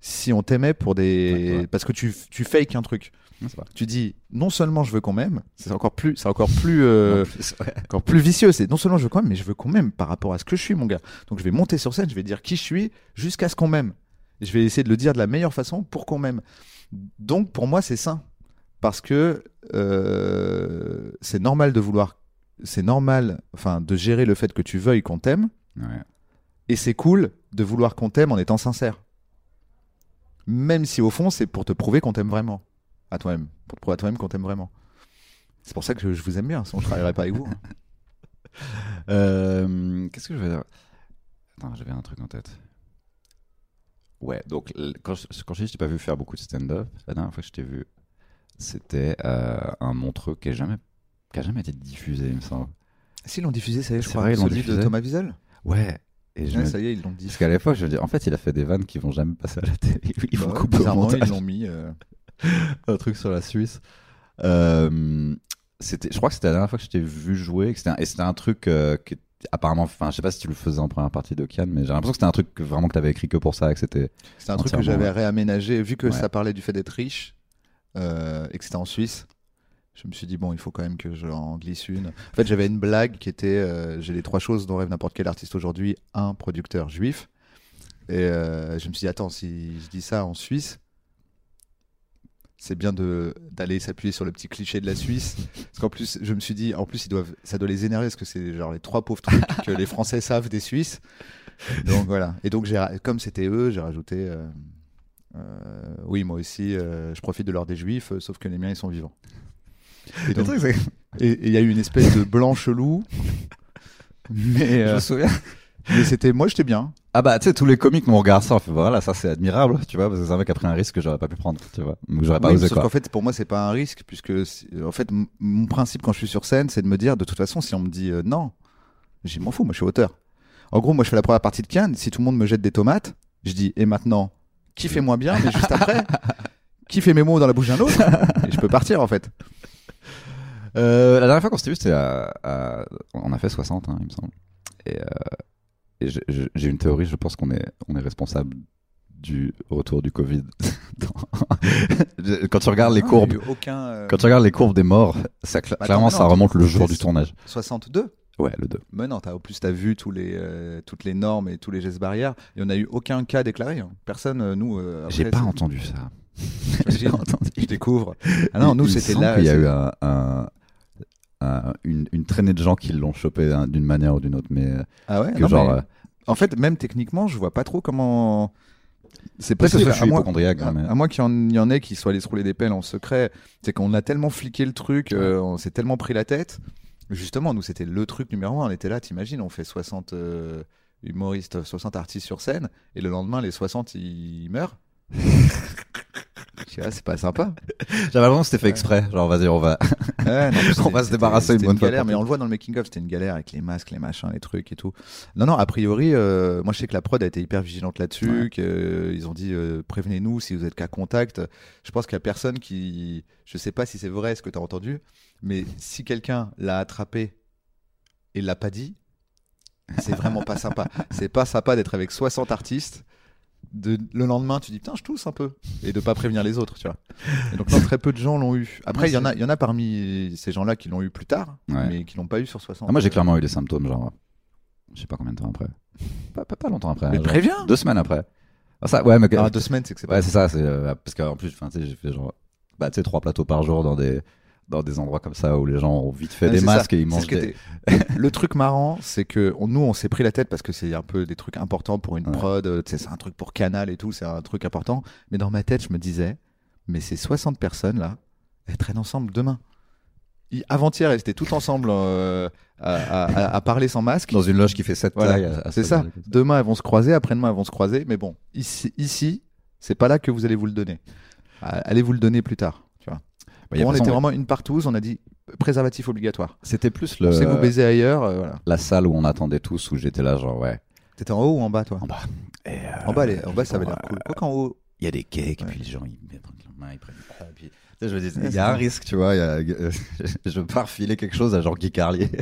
si on t'aimait pour des. Ouais, ouais. Parce que tu, tu fakes un truc. Pas. Tu dis, non seulement je veux qu'on m'aime, c'est encore plus, c'est encore plus, euh, *laughs* En plus, ouais. encore plus vicieux. C'est non seulement je veux qu'on m'aime, mais je veux qu'on m'aime par rapport à ce que je suis, mon gars. Donc je vais monter sur scène, je vais dire qui je suis jusqu'à ce qu'on m'aime. Je vais essayer de le dire de la meilleure façon pour qu'on m'aime. Donc pour moi, c'est sain. Parce que euh, c'est normal de vouloir. C'est normal enfin, de gérer le fait que tu veuilles qu'on t'aime. Ouais. Et c'est cool de vouloir qu'on t'aime en étant sincère. Même si au fond, c'est pour te prouver qu'on t'aime vraiment. À toi-même. Pour te prouver à toi-même qu'on t'aime vraiment. C'est pour ça que je, je vous aime bien, sinon je travaillerais pas avec vous. hein. *laughs* Euh, qu'est-ce que je vais dire? Attends, j'avais un truc en tête. Ouais, donc quand je, quand je dis que je t'ai pas vu faire beaucoup de stand-up, la dernière fois que je t'ai vu, c'était euh, un montreux qui a jamais qui a jamais été diffusé, il me semble. Si, ils l'ont diffusé, ça y est, je C'est crois. vrai, ils l'ont Celui de diffusé. Thomas Wiesel? Ouais. Et je Ouais, me- ça y est, ils l'ont dit. Parce qu'à l'époque, je veux dire, en fait, il a fait des vannes qui vont jamais passer à la télé. Ils vont Bah ouais, couper au montage. ils l'ont mis. euh, *laughs* un truc sur la Suisse. Euh, c'était, je crois que c'était la dernière fois que je t'ai vu jouer. que c'était un- et c'était un truc euh, que apparemment, enfin, je sais pas si tu le faisais en première partie de Cannes, mais j'ai l'impression que c'était un truc que, vraiment que t'avais écrit que pour ça, que c'était. Un truc que j'avais réaménagé, vu que Ouais. ça parlait du fait d'être riche euh, et que c'était en Suisse. Je me suis dit, bon, il faut quand même que j'en glisse une. En fait, j'avais une blague qui était euh, j'ai les trois choses dont rêve n'importe quel artiste aujourd'hui. Un, producteur juif. Et je me suis dit, attends, si je dis ça en Suisse, c'est bien de d'aller s'appuyer sur le petit cliché de la Suisse. Parce qu'en plus, je me suis dit, en plus, ils doivent, ça doit les énerver parce que c'est genre les trois pauvres trucs que les Français savent des Suisses. Donc voilà. Et donc, comme c'était eux, j'ai rajouté. euh, euh, oui, moi aussi, euh, je profite de l'ordre des Juifs, sauf que les miens, ils sont vivants. Et il y a eu une espèce de blanc chelou. *laughs* Mais, Je me souviens. Mais c'était, moi, j'étais bien. Ah bah, tu sais, tous les comiques nous regardent ça, on fait voilà, ça c'est admirable, tu vois, parce que c'est un mec qui a pris un risque que j'aurais pas pu prendre, tu vois. Ou que j'aurais pas Oui, osé sauf quoi. qu'en fait, pour moi, c'est pas un risque, puisque en fait, m- mon principe quand je suis sur scène, c'est de me dire, de toute façon, si on me dit euh, non, je m'en fous, moi, je suis auteur. En gros, moi, je fais la première partie de Cannes. Si tout le monde me jette des tomates, je dis, et maintenant, qui fait moins bien, mais juste après, *laughs* qui fait mes mots dans la bouche d'un autre, et je peux partir, en fait. Euh, la dernière fois qu'on s'était vu, c'était à, à- On a fait 60, hein, il me semble. Et, euh, et j'ai- une théorie, je pense qu'on est, on est responsable du retour du Covid. *laughs* *laughs* quand tu regardes les courbes, il aucun. euh, quand tu regardes les courbes des morts, ça, Bah, clairement, ça remonte le jour du tournage. 62 Ouais, le 2. Mais non, au plus, tu as vu tous les, euh, toutes les normes et tous les gestes barrières. Il n'y en a eu aucun cas déclaré. hein. Personne, euh, nous. euh, J'ai pas entendu ça. *laughs* J'ai entendu. Je découvre. Ah non, Il- nous, il c'était là. qu'il y a eu un, un- un- une, une traînée de gens qui l'ont chopé hein, d'une manière ou d'une autre, mais Ah ouais? que non, genre. mais- euh, En fait, même techniquement, je vois pas trop comment. C'est possible. que je suis à hein, mais- À qu'il y en, il y en ait qui soient allés se rouler des pelles en secret. C'est qu'on a tellement fliqué le truc, euh, on s'est tellement pris la tête. Justement, nous, c'était le truc numéro un. On était là, t'imagines, on fait 60 euh, humoristes, 60 artistes sur scène, et le lendemain, les 60, ils meurent. *laughs* C'est pas sympa. J'avais l'impression que c'était fait exprès. Genre, vas-y, on va. Ouais, non, *laughs* On va se débarrasser une bonne fois galère, pour mais on le voit dans le making of, c'était une galère avec les masques, les machins, les trucs et tout. Non, non, a priori, euh, moi je sais que la prod a été hyper vigilante là-dessus, Ouais. qu'ils ont dit euh, prévenez-nous si vous êtes qu'à contact. Je pense qu'il y a personne qui, je sais pas si c'est vrai ce que tu as entendu, mais si quelqu'un l'a attrapé et l'a pas dit, c'est vraiment pas sympa. *laughs* C'est pas sympa d'être avec 60 artistes. De, le lendemain, tu dis putain, je tousse un peu et de pas prévenir les autres, tu vois. Et donc, non, très peu de gens l'ont eu. Après, il y en a, il y en a parmi ces gens-là qui l'ont eu plus tard, Ouais. mais qui l'ont pas eu sur 60. Ah, moi, j'ai clairement eu des symptômes, genre. Je sais pas combien de temps après. Pas, pas, pas longtemps après. Mais genre préviens Deux semaines après. Ah, ça, ouais, mais. Ah, deux semaines, c'est que c'est pas. Ouais, c'est ça, c'est euh, parce qu'en plus, enfin, tu sais, j'ai fait genre, bah, tu sais, trois plateaux par jour dans des dans des endroits comme ça où les gens ont vite fait des masques ça. et ils mangent des. *laughs* le truc marrant, c'est que on- nous, on s'est pris la tête parce que c'est un peu des trucs importants pour une Ouais. prod. euh, C'est un truc pour Canal et tout, c'est un truc important. Mais dans ma tête, je me disais, mais ces 60 personnes là, elles traînent ensemble demain. Avant-hier, elles étaient toutes ensemble euh, à, à- à- à parler sans masque. Dans une loge qui fait cette Voilà, c'est ce- ça. Demain, elles vont se croiser. Après-demain, elles vont se croiser. Mais bon, ici, ici c'est pas là que vous allez vous le donner. Ah, Allez vous le donner plus tard. Bah, Bon, on façon, était ouais. vraiment une partouze. On a dit préservatif obligatoire. C'était plus sait que vous le baisez ailleurs. euh, voilà. la salle où on attendait tous où j'étais là genre ouais. T'étais en haut ou en bas, toi? En bas. Et, euh, En bas, les- en bas, ça avait l'air cool. Quoi qu'en haut? Il y a des cakes, Ouais. puis les gens ils mettent la main, ils prennent. Et puis, je me dis, il y c'est a un risque, tu vois. y a- *laughs* je pars filer quelque chose à genre Guy Carlier. *laughs*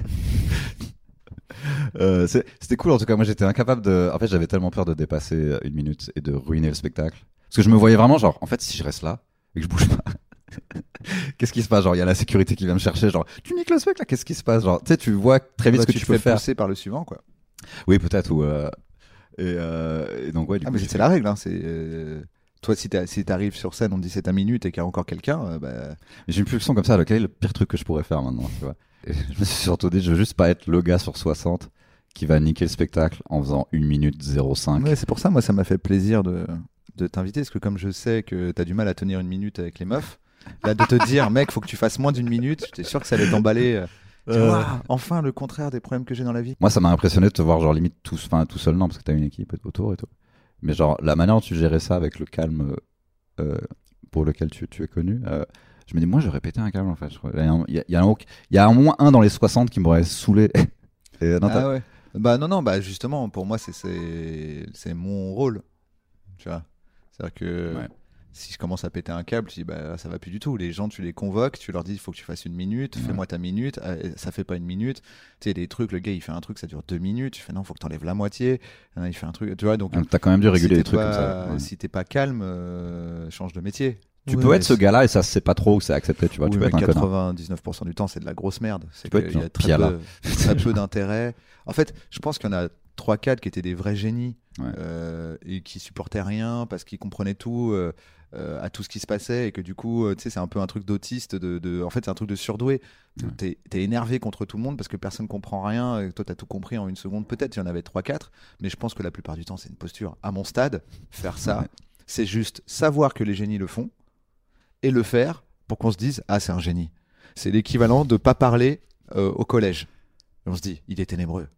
Euh, c'est- C'était cool en tout cas. Moi j'étais incapable de. En fait, j'avais tellement peur de dépasser une minute et de ruiner le spectacle. Parce que je me voyais vraiment genre, en fait, si je reste là et que je bouge pas. Qu'est-ce qui se passe? Genre, il y a la sécurité qui vient me chercher. Genre, tu niques le spectacle là Qu'est-ce qui se passe? Genre, tu sais, tu vois très vite Bah, ce que tu, te peux fais faire. pousser par le suivant, quoi. Oui, peut-être. Ou euh, et, euh, et donc ouais. Du Ah, coup, mais c'est fait- la règle. Hein. C'est euh, toi, si t'as- si t'arrives sur scène, on dit c'est ta minute et qu'il y a encore quelqu'un, bah, J'ai une pulsion comme ça, là, quel est le pire truc que je pourrais faire maintenant tu vois? Et *laughs* Je me suis surtout dit, je veux juste pas être le gars sur 60 qui va niquer le spectacle en faisant 1 minute 05. ouais, c'est pour ça, moi, ça m'a fait plaisir de, de t'inviter, parce que comme je sais que t'as du mal à tenir une minute avec les meufs, là, de te dire, mec, faut que tu fasses moins d'une minute, j'étais sûr que ça allait t'emballer. euh, Euh. enfin, le contraire des problèmes que j'ai dans la vie. Moi, ça m'a impressionné de te voir, genre, limite, tout, seul, non, parce que t'as une équipe autour et tout. Mais genre, la manière dont tu gérais ça avec le calme euh, pour lequel tu, tu es connu, euh, je me dis, moi, j'aurais pété un câble, en fait. Il y a, un- il y a- un- il y moins un dans les 60 qui m'aurait saoulé. *laughs* Et, non, Ah ouais. Bah non, non, bah justement, pour moi, c'est- c'est c'est mon rôle. Tu vois C'est-à-dire que Ouais. Si je commence à péter un câble, je dis, bah ça va plus du tout. Les gens, tu les convoques, tu leur dis, il faut que tu fasses une minute, Ouais. fais-moi ta minute. Ah, et ça fait pas une minute. Tu sais, des trucs, le gars, il fait un truc, ça dure deux minutes. Tu fais, non, faut que t'enlèves la moitié. Ah, Il fait un truc, tu vois, donc. T'as quand même dû réguler si des t'es trucs pas- comme ça. ouais. Si t'es pas calme, euh, change de métier. Tu Ouais, peux être ce c'est- gars-là et ça se sait pas trop c'est accepté, tu vois. Oui, tu peux être un connard. 99% du temps, c'est de la grosse merde. C'est peux être y a peu, très peu d'intérêt. En fait, je pense qu'il y en a 3-4 qui étaient des vrais génies Ouais. euh, et qui supportaient rien parce qu'ils comprenaient tout euh, euh, à tout ce qui se passait et que du coup, euh, tu sais, c'est un peu un truc d'autiste. De, de- En fait, c'est un truc de surdoué. Ouais. T'es es énervé contre tout le monde parce que personne comprend rien et toi, t'as tout compris en une seconde. Peut-être il y en avait 3-4, mais je pense que la plupart du temps, c'est une posture. À mon stade, faire ça, Ouais. c'est juste savoir que les génies le font et le faire pour qu'on se dise ah c'est un génie. C'est l'équivalent de pas parler euh, au collège. Et on se dit il est ténébreux.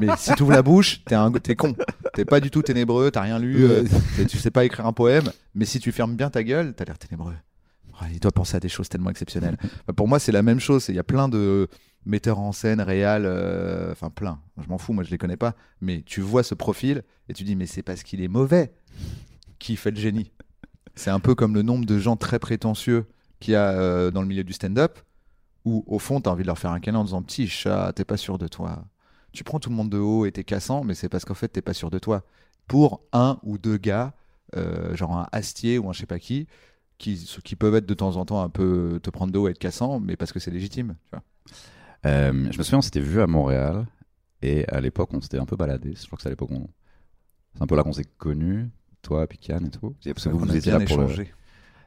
Mais si tu ouvres la bouche, t'es un t'es con. T'es pas du tout ténébreux, t'as rien lu, euh, tu sais pas écrire un poème. Mais si tu fermes bien ta gueule, t'as l'air ténébreux. Oh, il doit penser à des choses tellement exceptionnelles. *laughs* Bah, pour moi, c'est la même chose. Il y a plein de metteurs en scène, réal, euh, enfin plein. Je m'en fous, moi je les connais pas. Mais tu vois ce profil et tu dis mais c'est parce qu'il est mauvais qui fait le génie. C'est un peu comme le nombre de gens très prétentieux qu'il y a euh, dans le milieu du stand-up, où au fond, tu as envie de leur faire un câlin en disant Petit chat, t'es pas sûr de toi. Tu prends tout le monde de haut et t'es cassant, mais c'est parce qu'en fait, t'es pas sûr de toi. Pour un ou deux gars euh, genre un Astier ou un je sais pas qui, qui, qui peuvent être de temps en temps un peu te prendre de haut et être cassant, mais parce que c'est légitime. Tu vois. Euh, je me souviens, on s'était vu à Montréal et à l'époque, on s'était un peu baladé. Je crois que c'est à l'époque, on... c'est un peu là qu'on s'est connus, toi, Pican et tout. Parce que vous, étiez là pour le...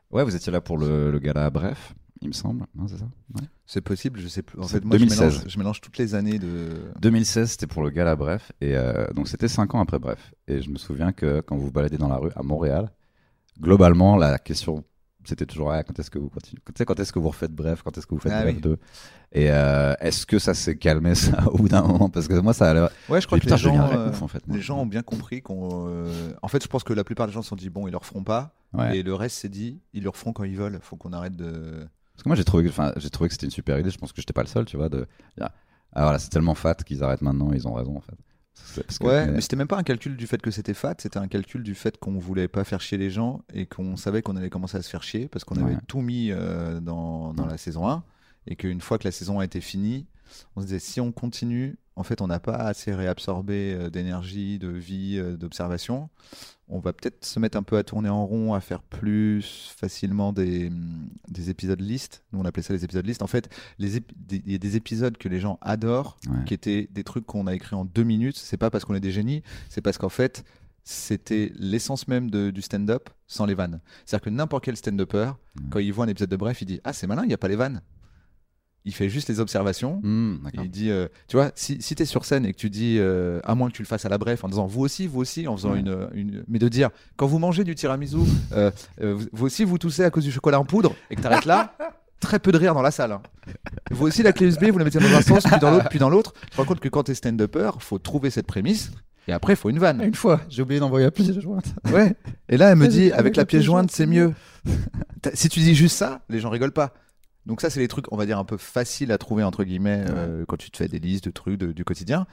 Ouais, vous étiez là pour le, le gala Bref, il me semble. C'est ça? Ouais. C'est possible, je sais plus. En fait, moi, je 2016. mélange, je mélange toutes les années de. 2016, c'était pour le gala Bref. Et euh, donc, c'était 5 ans après Bref. Et je me souviens que quand vous baladez dans la rue à Montréal, globalement, la question, c'était toujours ah, quand est-ce que vous continuez Tu sais, quand est-ce que vous refaites Bref Quand est-ce que vous faites Ah Bref oui. 2 Et euh, est-ce que ça s'est calmé, ça, *laughs* au bout d'un moment? Parce que moi, ça a l'air. Ouais, je crois que les gens, euh, ouf, en fait. moi. les gens ont bien compris qu'on. En fait, je pense que la plupart des gens se sont dit bon, ils le referont pas. Ouais. Et le reste s'est dit, ils le referont quand ils veulent. Faut qu'on arrête de. Parce que moi, j'ai trouvé, j'ai trouvé que c'était une super idée. Je pense que j'étais pas le seul, tu vois. De... Ah voilà, c'est tellement fat qu'ils arrêtent maintenant. Ils ont raison, en fait. C'est- parce que- Ouais, mais- mais c'était même pas un calcul du fait que c'était fat, c'était un calcul du fait qu'on voulait pas faire chier les gens et qu'on savait qu'on allait commencer à se faire chier parce qu'on avait tout mis euh, dans, dans Ouais. la saison 1 et qu'une fois que la saison a été finie, on se disait si on continue, en fait, on n'a pas assez réabsorbé euh, d'énergie, de vie, euh, d'observation. On va peut-être se mettre un peu à tourner en rond, à faire plus facilement des, hum, des épisodes listes. Nous, on appelait ça les épisodes listes. En fait, ép- il y a des épisodes que les gens adorent Ouais. qui étaient des trucs qu'on a écrits en deux minutes. C'est pas parce qu'on est des génies, c'est parce qu'en fait, c'était l'essence même de- du stand-up sans les vannes. C'est-à-dire que n'importe quel stand-upper, quand il voit un épisode de Bref, il dit Ah, c'est malin, il n'y a pas les vannes. Il fait juste les observations. Hmm, il dit, euh, tu vois, si, si tu es sur scène et que tu dis, euh, à moins que tu le fasses à la bref, en disant vous aussi, vous aussi, en faisant Ouais. une, une. Mais de dire, quand vous mangez du tiramisu, euh, euh, vous- aussi vous toussez à cause du chocolat en poudre et que tu arrêtes là, *laughs* très peu de rire dans la salle. hein. Vous aussi, la clé USB, vous la mettez dans un sens, puis dans l'autre, puis dans l'autre. Je me rends compte que quand tu es stand-upper, faut trouver cette prémisse et après, il faut une vanne. Une fois, j'ai oublié d'envoyer la pièce jointe. Ouais. Et là, elle me dit, avec la pièce jointe, c'est mieux. Si tu dis juste ça, les gens rigolent pas. Donc ça, c'est les trucs, on va dire, un peu faciles à trouver, entre guillemets, euh, quand tu te fais des listes de trucs de- du quotidien.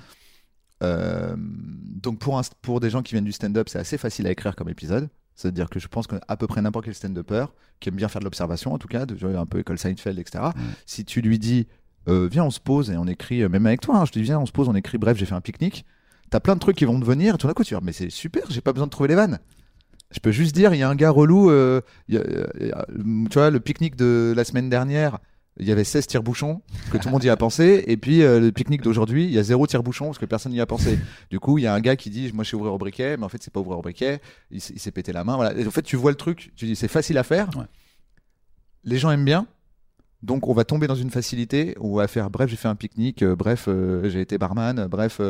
Euh, donc pour, un- pour des gens qui viennent du stand-up, c'est assez facile à écrire comme épisode. C'est-à-dire que je pense qu'à peu près n'importe quel stand-upper, qui aime bien faire de l'observation, en tout cas, de, un peu école Seinfeld, etc., si tu lui dis, euh, viens, on se pose et on écrit, même avec toi, hein, je te dis, viens, on se pose, on écrit, bref, j'ai fait un pique-nique, t'as plein de trucs qui vont te venir, et tout d'un coup, tu vas dire, mais c'est super, j'ai pas besoin de trouver les vannes. Je peux juste dire, il y a un gars relou, euh, il y a- il y a- tu vois, le pique-nique de la semaine dernière, il y avait 16 tire-bouchons, que tout le monde y a pensé, et puis euh, le pique-nique d'aujourd'hui, il y a zéro tire-bouchon, parce que personne n'y a pensé. Du coup, il y a un gars qui dit, moi je suis ouvrir au briquet, mais en fait, c'est pas ouvrir au briquet, il, s'est pété la main, voilà. Et en fait, tu vois le truc, tu dis, c'est facile à faire, Ouais. les gens aiment bien, donc on va tomber dans une facilité, on va faire, bref, j'ai fait un pique-nique, euh, bref, j'ai été barman, bref,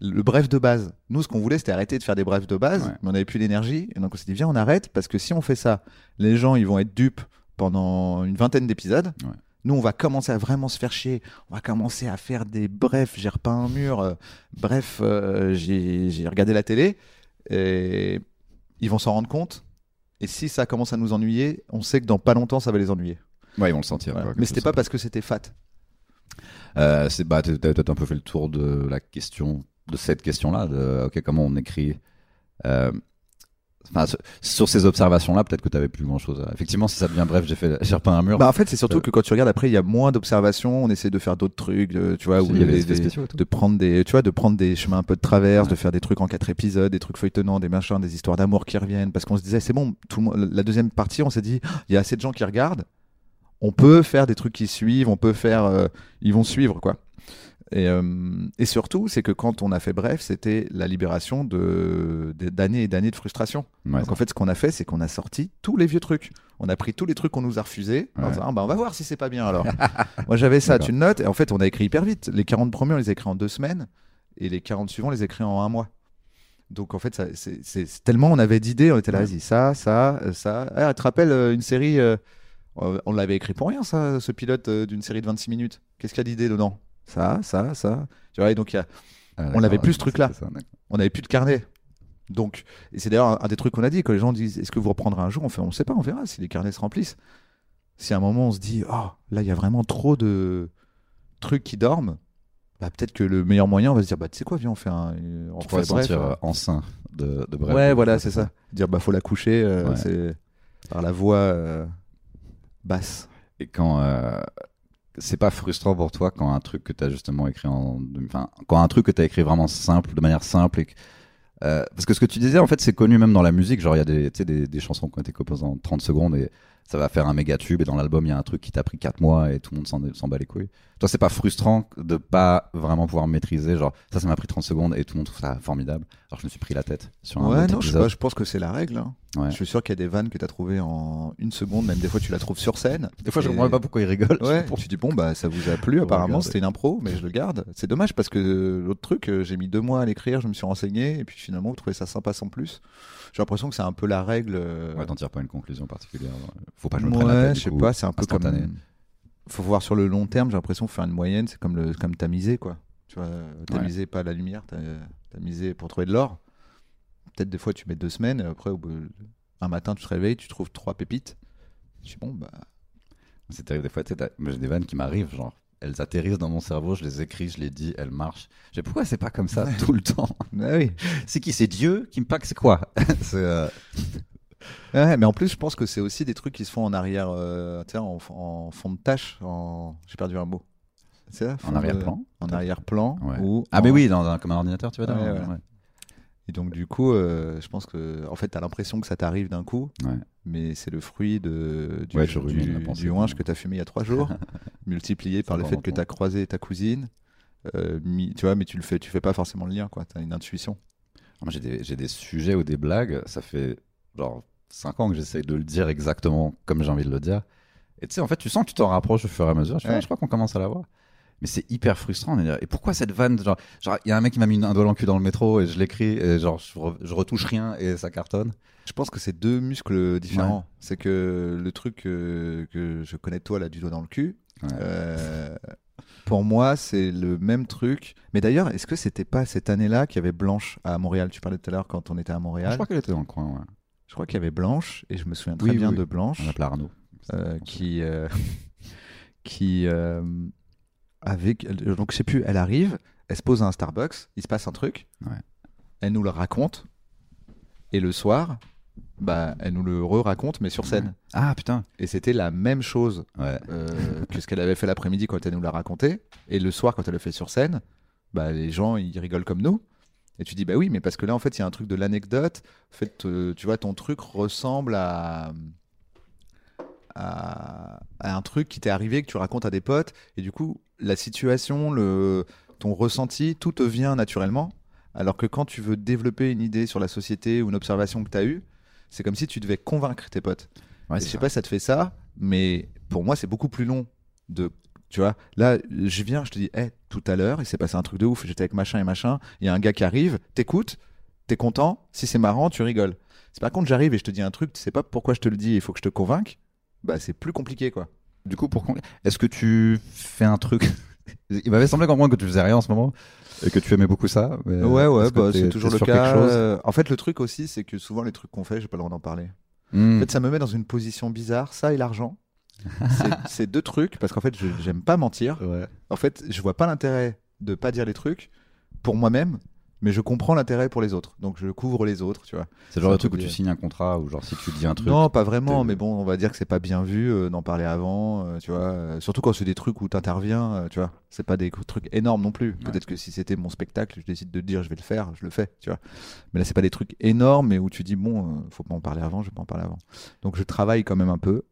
le bref de base. Nous, ce qu'on voulait, c'était arrêter de faire des brefs de base, Ouais. mais on n'avait plus d'énergie, et donc on s'est dit, viens, on arrête, parce que si on fait ça, les gens, ils vont être dupes pendant une vingtaine d'épisodes. Ouais. Nous, on va commencer à vraiment se faire chier. On va commencer à faire des brefs. J'ai repeint un mur. euh, bref, euh, j'ai regardé la télé. Et ils vont s'en rendre compte. Et si ça commence à nous ennuyer, on sait que dans pas longtemps, ça va les ennuyer. Ouais, ils vont le sentir. Voilà. quoi, Mais c'était pas parce que c'était fat. Euh, c'est bah, t'as t'as peut-être un peu fait le tour de la question, de cette question-là, de ok, comment on écrit. euh, Enfin, sur- ces observations-là, peut-être que tu plus grand-chose. à- Effectivement, si ça devient bref, j'ai fait, j'ai repeint un mur. Bah, en fait, c'est surtout Euh. que quand tu regardes après, il y a moins d'observations. On essaie de faire d'autres trucs, de- tu vois, où il y avait des des- spéciaux de prendre des tu vois de prendre des chemins un peu de traverse Ouais. de faire des trucs en quatre épisodes des trucs feuilletonnants des machins des histoires d'amour qui reviennent parce qu'on se disait c'est bon tout le monde la deuxième partie on s'est dit il y a assez de gens qui regardent on peut faire des trucs qui suivent on peut faire euh, ils vont suivre quoi et, euh, et surtout c'est que quand on a fait bref c'était la libération de de- d'années et d'années de frustration Ouais, donc en fait ce qu'on a fait c'est qu'on a sorti tous les vieux trucs on a pris tous les trucs qu'on nous a refusés en Ouais. disant Ah, bah, on va voir si c'est pas bien alors *laughs* moi j'avais ça, tu le notes, et en fait on a écrit hyper vite. Les 40 premiers on les a écrits en deux semaines, et les 40 suivants on les a écrits en un mois. Donc en fait c'est tellement on avait d'idées, on était là, vas-y, ça, ça, ça. Ah, tu te rappelles euh, une série, euh, euh, on l'avait écrit pour rien ça, ce pilote euh, d'une série de 26 minutes. Qu'est-ce qu'il y a d'idées dedans? Ça, ça, ça. Tu vois, et donc il y a, Ah, on l'avait plus, ce truc-là. on n'avait plus de carnet. Donc, et c'est d'ailleurs un, un des trucs qu'on a dit, quand les gens disent est-ce que vous reprendrez un jour? On fait on sait pas, on verra si les carnets se remplissent. Si à un moment on se dit oh là il y a vraiment trop de trucs qui dorment, bah, peut-être que le meilleur moyen on va se dire bah tu sais quoi viens on fait un on Tu pourrais refait bref. sentir euh, enceint de, de bref. ouais voilà c'est ça. Dire bah faut la coucher euh, Ouais. c'est par la voix euh, basse. Et quand euh, c'est pas frustrant pour toi quand un truc que tu as justement écrit en enfin quand un truc que tu as écrit vraiment simple de manière simple et que Euh, parce que ce que tu disais, en fait, c'est connu même dans la musique. Genre, il y a des, des chansons qui ont été composées en 30 secondes et ça va faire un méga tube. Et dans l'album, il y a un truc qui t'a pris 4 mois et tout le monde s'en, s'en bat les couilles. Toi, c'est pas frustrant de pas vraiment pouvoir maîtriser. Genre, ça, ça m'a pris 30 secondes et tout le monde trouve ça formidable. Alors, je me suis pris la tête sur un Ouais, non, je, sais épisode. pas, je pense que c'est la règle. hein. Ouais. Je suis sûr qu'il y a des vannes que t'as trouvées en une seconde, même des fois tu la trouves sur scène. Des fois, je Et- comprends pas pourquoi ils rigolent. Ouais, Pour- tu dis bon bah ça vous a plu apparemment c'était une impro mais je le garde. C'est dommage parce que l'autre truc euh, j'ai mis deux mois à l'écrire, je me suis renseigné et puis finalement vous trouvez ça sympa sans plus. J'ai l'impression que c'est un peu la règle. euh, Ouais, t'en tires pas une conclusion particulière. Faut pas que je me prenne la Ouais, tête. je sais coup. pas, c'est un peu instantané. comme. Faut voir sur le long terme. J'ai l'impression que faire une moyenne, c'est comme le comme tamiser quoi. Tu vois, tamiser pas la lumière, misé pour trouver de l'or. Peut-être des fois tu mets deux semaines et après un matin tu te réveilles, tu trouves trois pépites. Je dis bon bah C'est terrible. Des fois, j'ai des vannes qui m'arrivent, genre, elles atterrissent dans mon cerveau, je les écris, je les dis, elles marchent. Je sais pourquoi c'est pas comme ça tout le temps? *laughs* ah oui. C'est qui C'est Dieu qui me pack C'est quoi? *laughs* C'est euh, *laughs* Ouais, mais en plus, je pense que c'est aussi des trucs qui se font en arrière, euh, en, en fond de tâche. En... J'ai perdu un mot. C'est ça, de- arrière-plan, En arrière-plan. ouais. ou Ah, en- mais oui, dans un, comme un ordinateur, tu ouais, voilà. ouais. Et donc, du coup, euh, je pense que, en fait, t'as l'impression que ça t'arrive d'un coup, Ouais. mais c'est le fruit de, du, Ouais, je rumine du, ouinge que t'as fumé il y a trois jours, *laughs* multiplié par le fait que t'as croisé ta cousine. euh, tu vois, mais tu le fais, tu fais pas forcément le lien, quoi. T'as une intuition. Moi, j'ai des, sujets ou des blagues, ça fait genre 5 ans que j'essaye de le dire exactement comme j'ai envie de le dire. Et tu sais, en fait, tu sens que tu t'en rapproches au fur et à mesure. Je, fais, Ouais. ah, je crois qu'on commence à l'avoir. Mais c'est hyper frustrant. Et pourquoi cette vanne Genre, genre, il y a un mec qui m'a mis un doigt dans le cul dans le métro et je l'écris et genre, je, re- je retouche rien et ça cartonne. Je pense que c'est deux muscles différents. C'est que le truc euh, que je connais de toi, là, du doigt dans le cul, Ouais. euh, pour moi, c'est le même truc. Mais d'ailleurs, est-ce que c'était pas cette année-là qu'il y avait Blanche à Montréal? Tu parlais tout à l'heure quand on était à je Montréal. crois qu'elle était dans le coin. Ouais. Je crois qu'il y avait Blanche, et je me souviens très Oui, bien oui, de. Blanche, On l'appelait Arnaud. euh, *laughs* qui, euh, qui avait. Donc, je sais plus, elle arrive, elle se pose à un Starbucks, il se passe un truc, Ouais. elle nous le raconte, et le soir, bah, elle nous le re-raconte, mais sur scène. Ah putain. Et c'était la même chose Ouais. euh, que ce qu'elle avait fait l'après-midi quand elle nous l'a raconté. Et le soir, quand elle le fait sur scène, bah, les gens, ils rigolent comme nous. Et tu dis, bah oui, mais parce que là, en fait, il y a un truc de l'anecdote. En fait, euh, tu vois, ton truc ressemble à, à, à un truc qui t'est arrivé, que tu racontes à des potes. Et du coup, la situation, le, ton ressenti, tout te vient naturellement. Alors que quand tu veux développer une idée sur la société ou une observation que tu as eue, c'est comme si tu devais convaincre tes potes. Ouais, Et je sais ça. pas si ça te fait ça, mais pour moi, c'est beaucoup plus long de. Tu vois, là, je viens, je te dis, hé, tout à l'heure, il s'est passé un truc de ouf, j'étais avec machin et machin, il y a un gars qui arrive, t'écoutes, t'es content, si c'est marrant, tu rigoles. C'est par contre, j'arrive et je te dis un truc, tu sais pas pourquoi je te le dis, il faut que je te convainque, bah c'est plus compliqué, quoi. Du coup, pour est-ce que tu fais un truc *laughs* Il m'avait semblé comprendre que tu faisais rien en ce moment et que tu aimais beaucoup ça. mais, ouais, ouais, bah, c'est toujours le cas. En fait, le truc aussi, c'est que souvent, les trucs qu'on fait, j'ai pas le droit d'en parler. Hmm. En fait, ça me met dans une position bizarre, ça et l'argent. C'est- *laughs* deux trucs, parce qu'en fait, je- j'aime pas mentir. Ouais. En fait, je vois pas l'intérêt de pas dire les trucs pour moi-même, mais je comprends l'intérêt pour les autres. Donc je couvre les autres, tu vois. C'est le genre de truc où tu signes un contrat ou genre si tu dis un truc. Non, pas vraiment, mais bon, on va dire que c'est pas bien vu euh, d'en parler avant, euh, tu vois. euh, surtout quand c'est des trucs où t'interviens, tu vois. C'est pas des trucs énormes non plus. Peut-être que si c'était mon spectacle, je décide de dire je vais le faire, je le fais, tu vois. Mais là, c'est pas des trucs énormes, mais où tu dis bon, faut pas en parler avant, je vais pas en parler avant. Donc je travaille quand même un peu,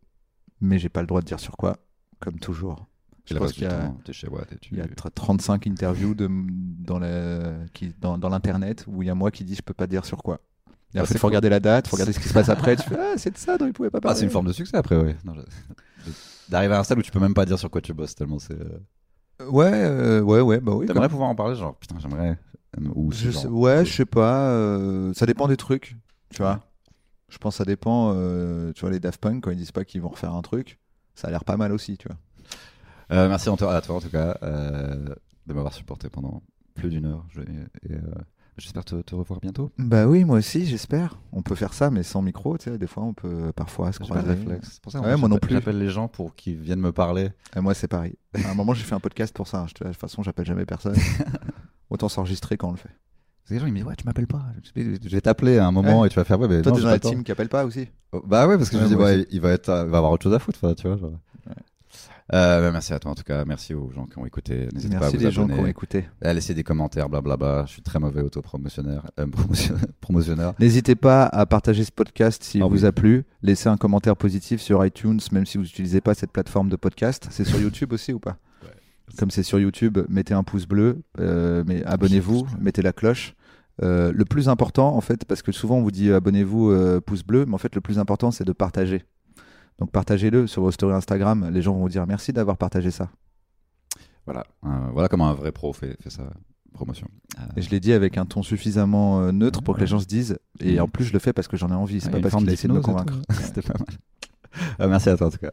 mais j'ai pas le droit de dire sur quoi, comme toujours. Je pense qu'il y a- chez Watt et tu. Il y a tr- 35 interviews de, dans le- qui- dans, dans l'internet où il y a moi qui dis je peux pas dire sur quoi. Et Ah, c'est il faut cool. regarder la date, il faut regarder ce qui se passe après. Tu *laughs* fais ah c'est de ça dont il pouvait pas Ah, parler. c'est une forme de succès après, oui. Je- D'arriver à un stade où tu peux même pas dire sur quoi tu bosses tellement c'est. euh, Ouais, euh, ouais, ouais, bah oui. T'aimerais comme- pouvoir en parler, genre putain, j'aimerais. Ou c'est Je genre- sais- ouais, je sais pas. euh, ça dépend des trucs, tu vois. Je pense que ça dépend. euh, tu vois les Daft Punk quand ils disent pas qu'ils vont refaire un truc, ça a l'air pas mal aussi, tu vois. Euh, merci Antoine- à toi en tout cas euh, de m'avoir supporté pendant plus d'une heure. Je- et, euh, J'espère te, te revoir bientôt. Bah oui, moi aussi, j'espère. On peut faire ça, mais sans micro, tu sais. Des fois, on peut parfois se J'ai pas de croiser. réflexe. C'est pour ça, en Ouais, fait, moi non plus. J'appelle les gens pour qu'ils viennent me parler. Et moi, c'est pareil. À un moment, j'ai fait un podcast pour ça. Te- De toute façon, j'appelle jamais personne. *laughs* Autant s'enregistrer quand on le fait. Parce que les gens ils me disent ouais tu m'appelles pas. Je vais t'appeler à un moment Ouais. et tu vas faire ouais mais Toi, non, t'es dans pas la team qui appelle pas aussi Oh, Bah ouais parce que je me dis ouais, il va être il va avoir autre chose à foutre tu vois genre. Euh, merci à toi en tout cas, merci aux gens qui ont écouté. N'hésitez pas à Merci vous les gens qui ont écouté. à laisser des commentaires, blablabla. Je suis très mauvais autopromotionnaire, euh, *laughs* promotionneur. N'hésitez pas à partager ce podcast s'il Ah vous oui. a plu. Laissez un commentaire positif sur iTunes, même si vous n'utilisez pas cette plateforme de podcast. C'est sur YouTube aussi ou pas Ouais. Comme c'est sur YouTube, mettez un pouce bleu, euh, mais abonnez-vous, mettez la cloche. Le plus important, en fait, parce que souvent on vous dit abonnez-vous, pouce bleu, mais en fait le plus important c'est de partager. Donc partagez-le sur vos stories Instagram. Les gens vont vous dire merci d'avoir partagé ça. Voilà, Euh, voilà comment un vrai pro fait, fait sa promotion. Euh, Et je l'ai dit avec un ton suffisamment euh, neutre pour que les gens se disent. Et en plus, je le fais parce que j'en ai envie. C'est y pas parce qu'il a essayé de me convaincre. *laughs* C'était pas mal. Euh, merci à toi en tout cas.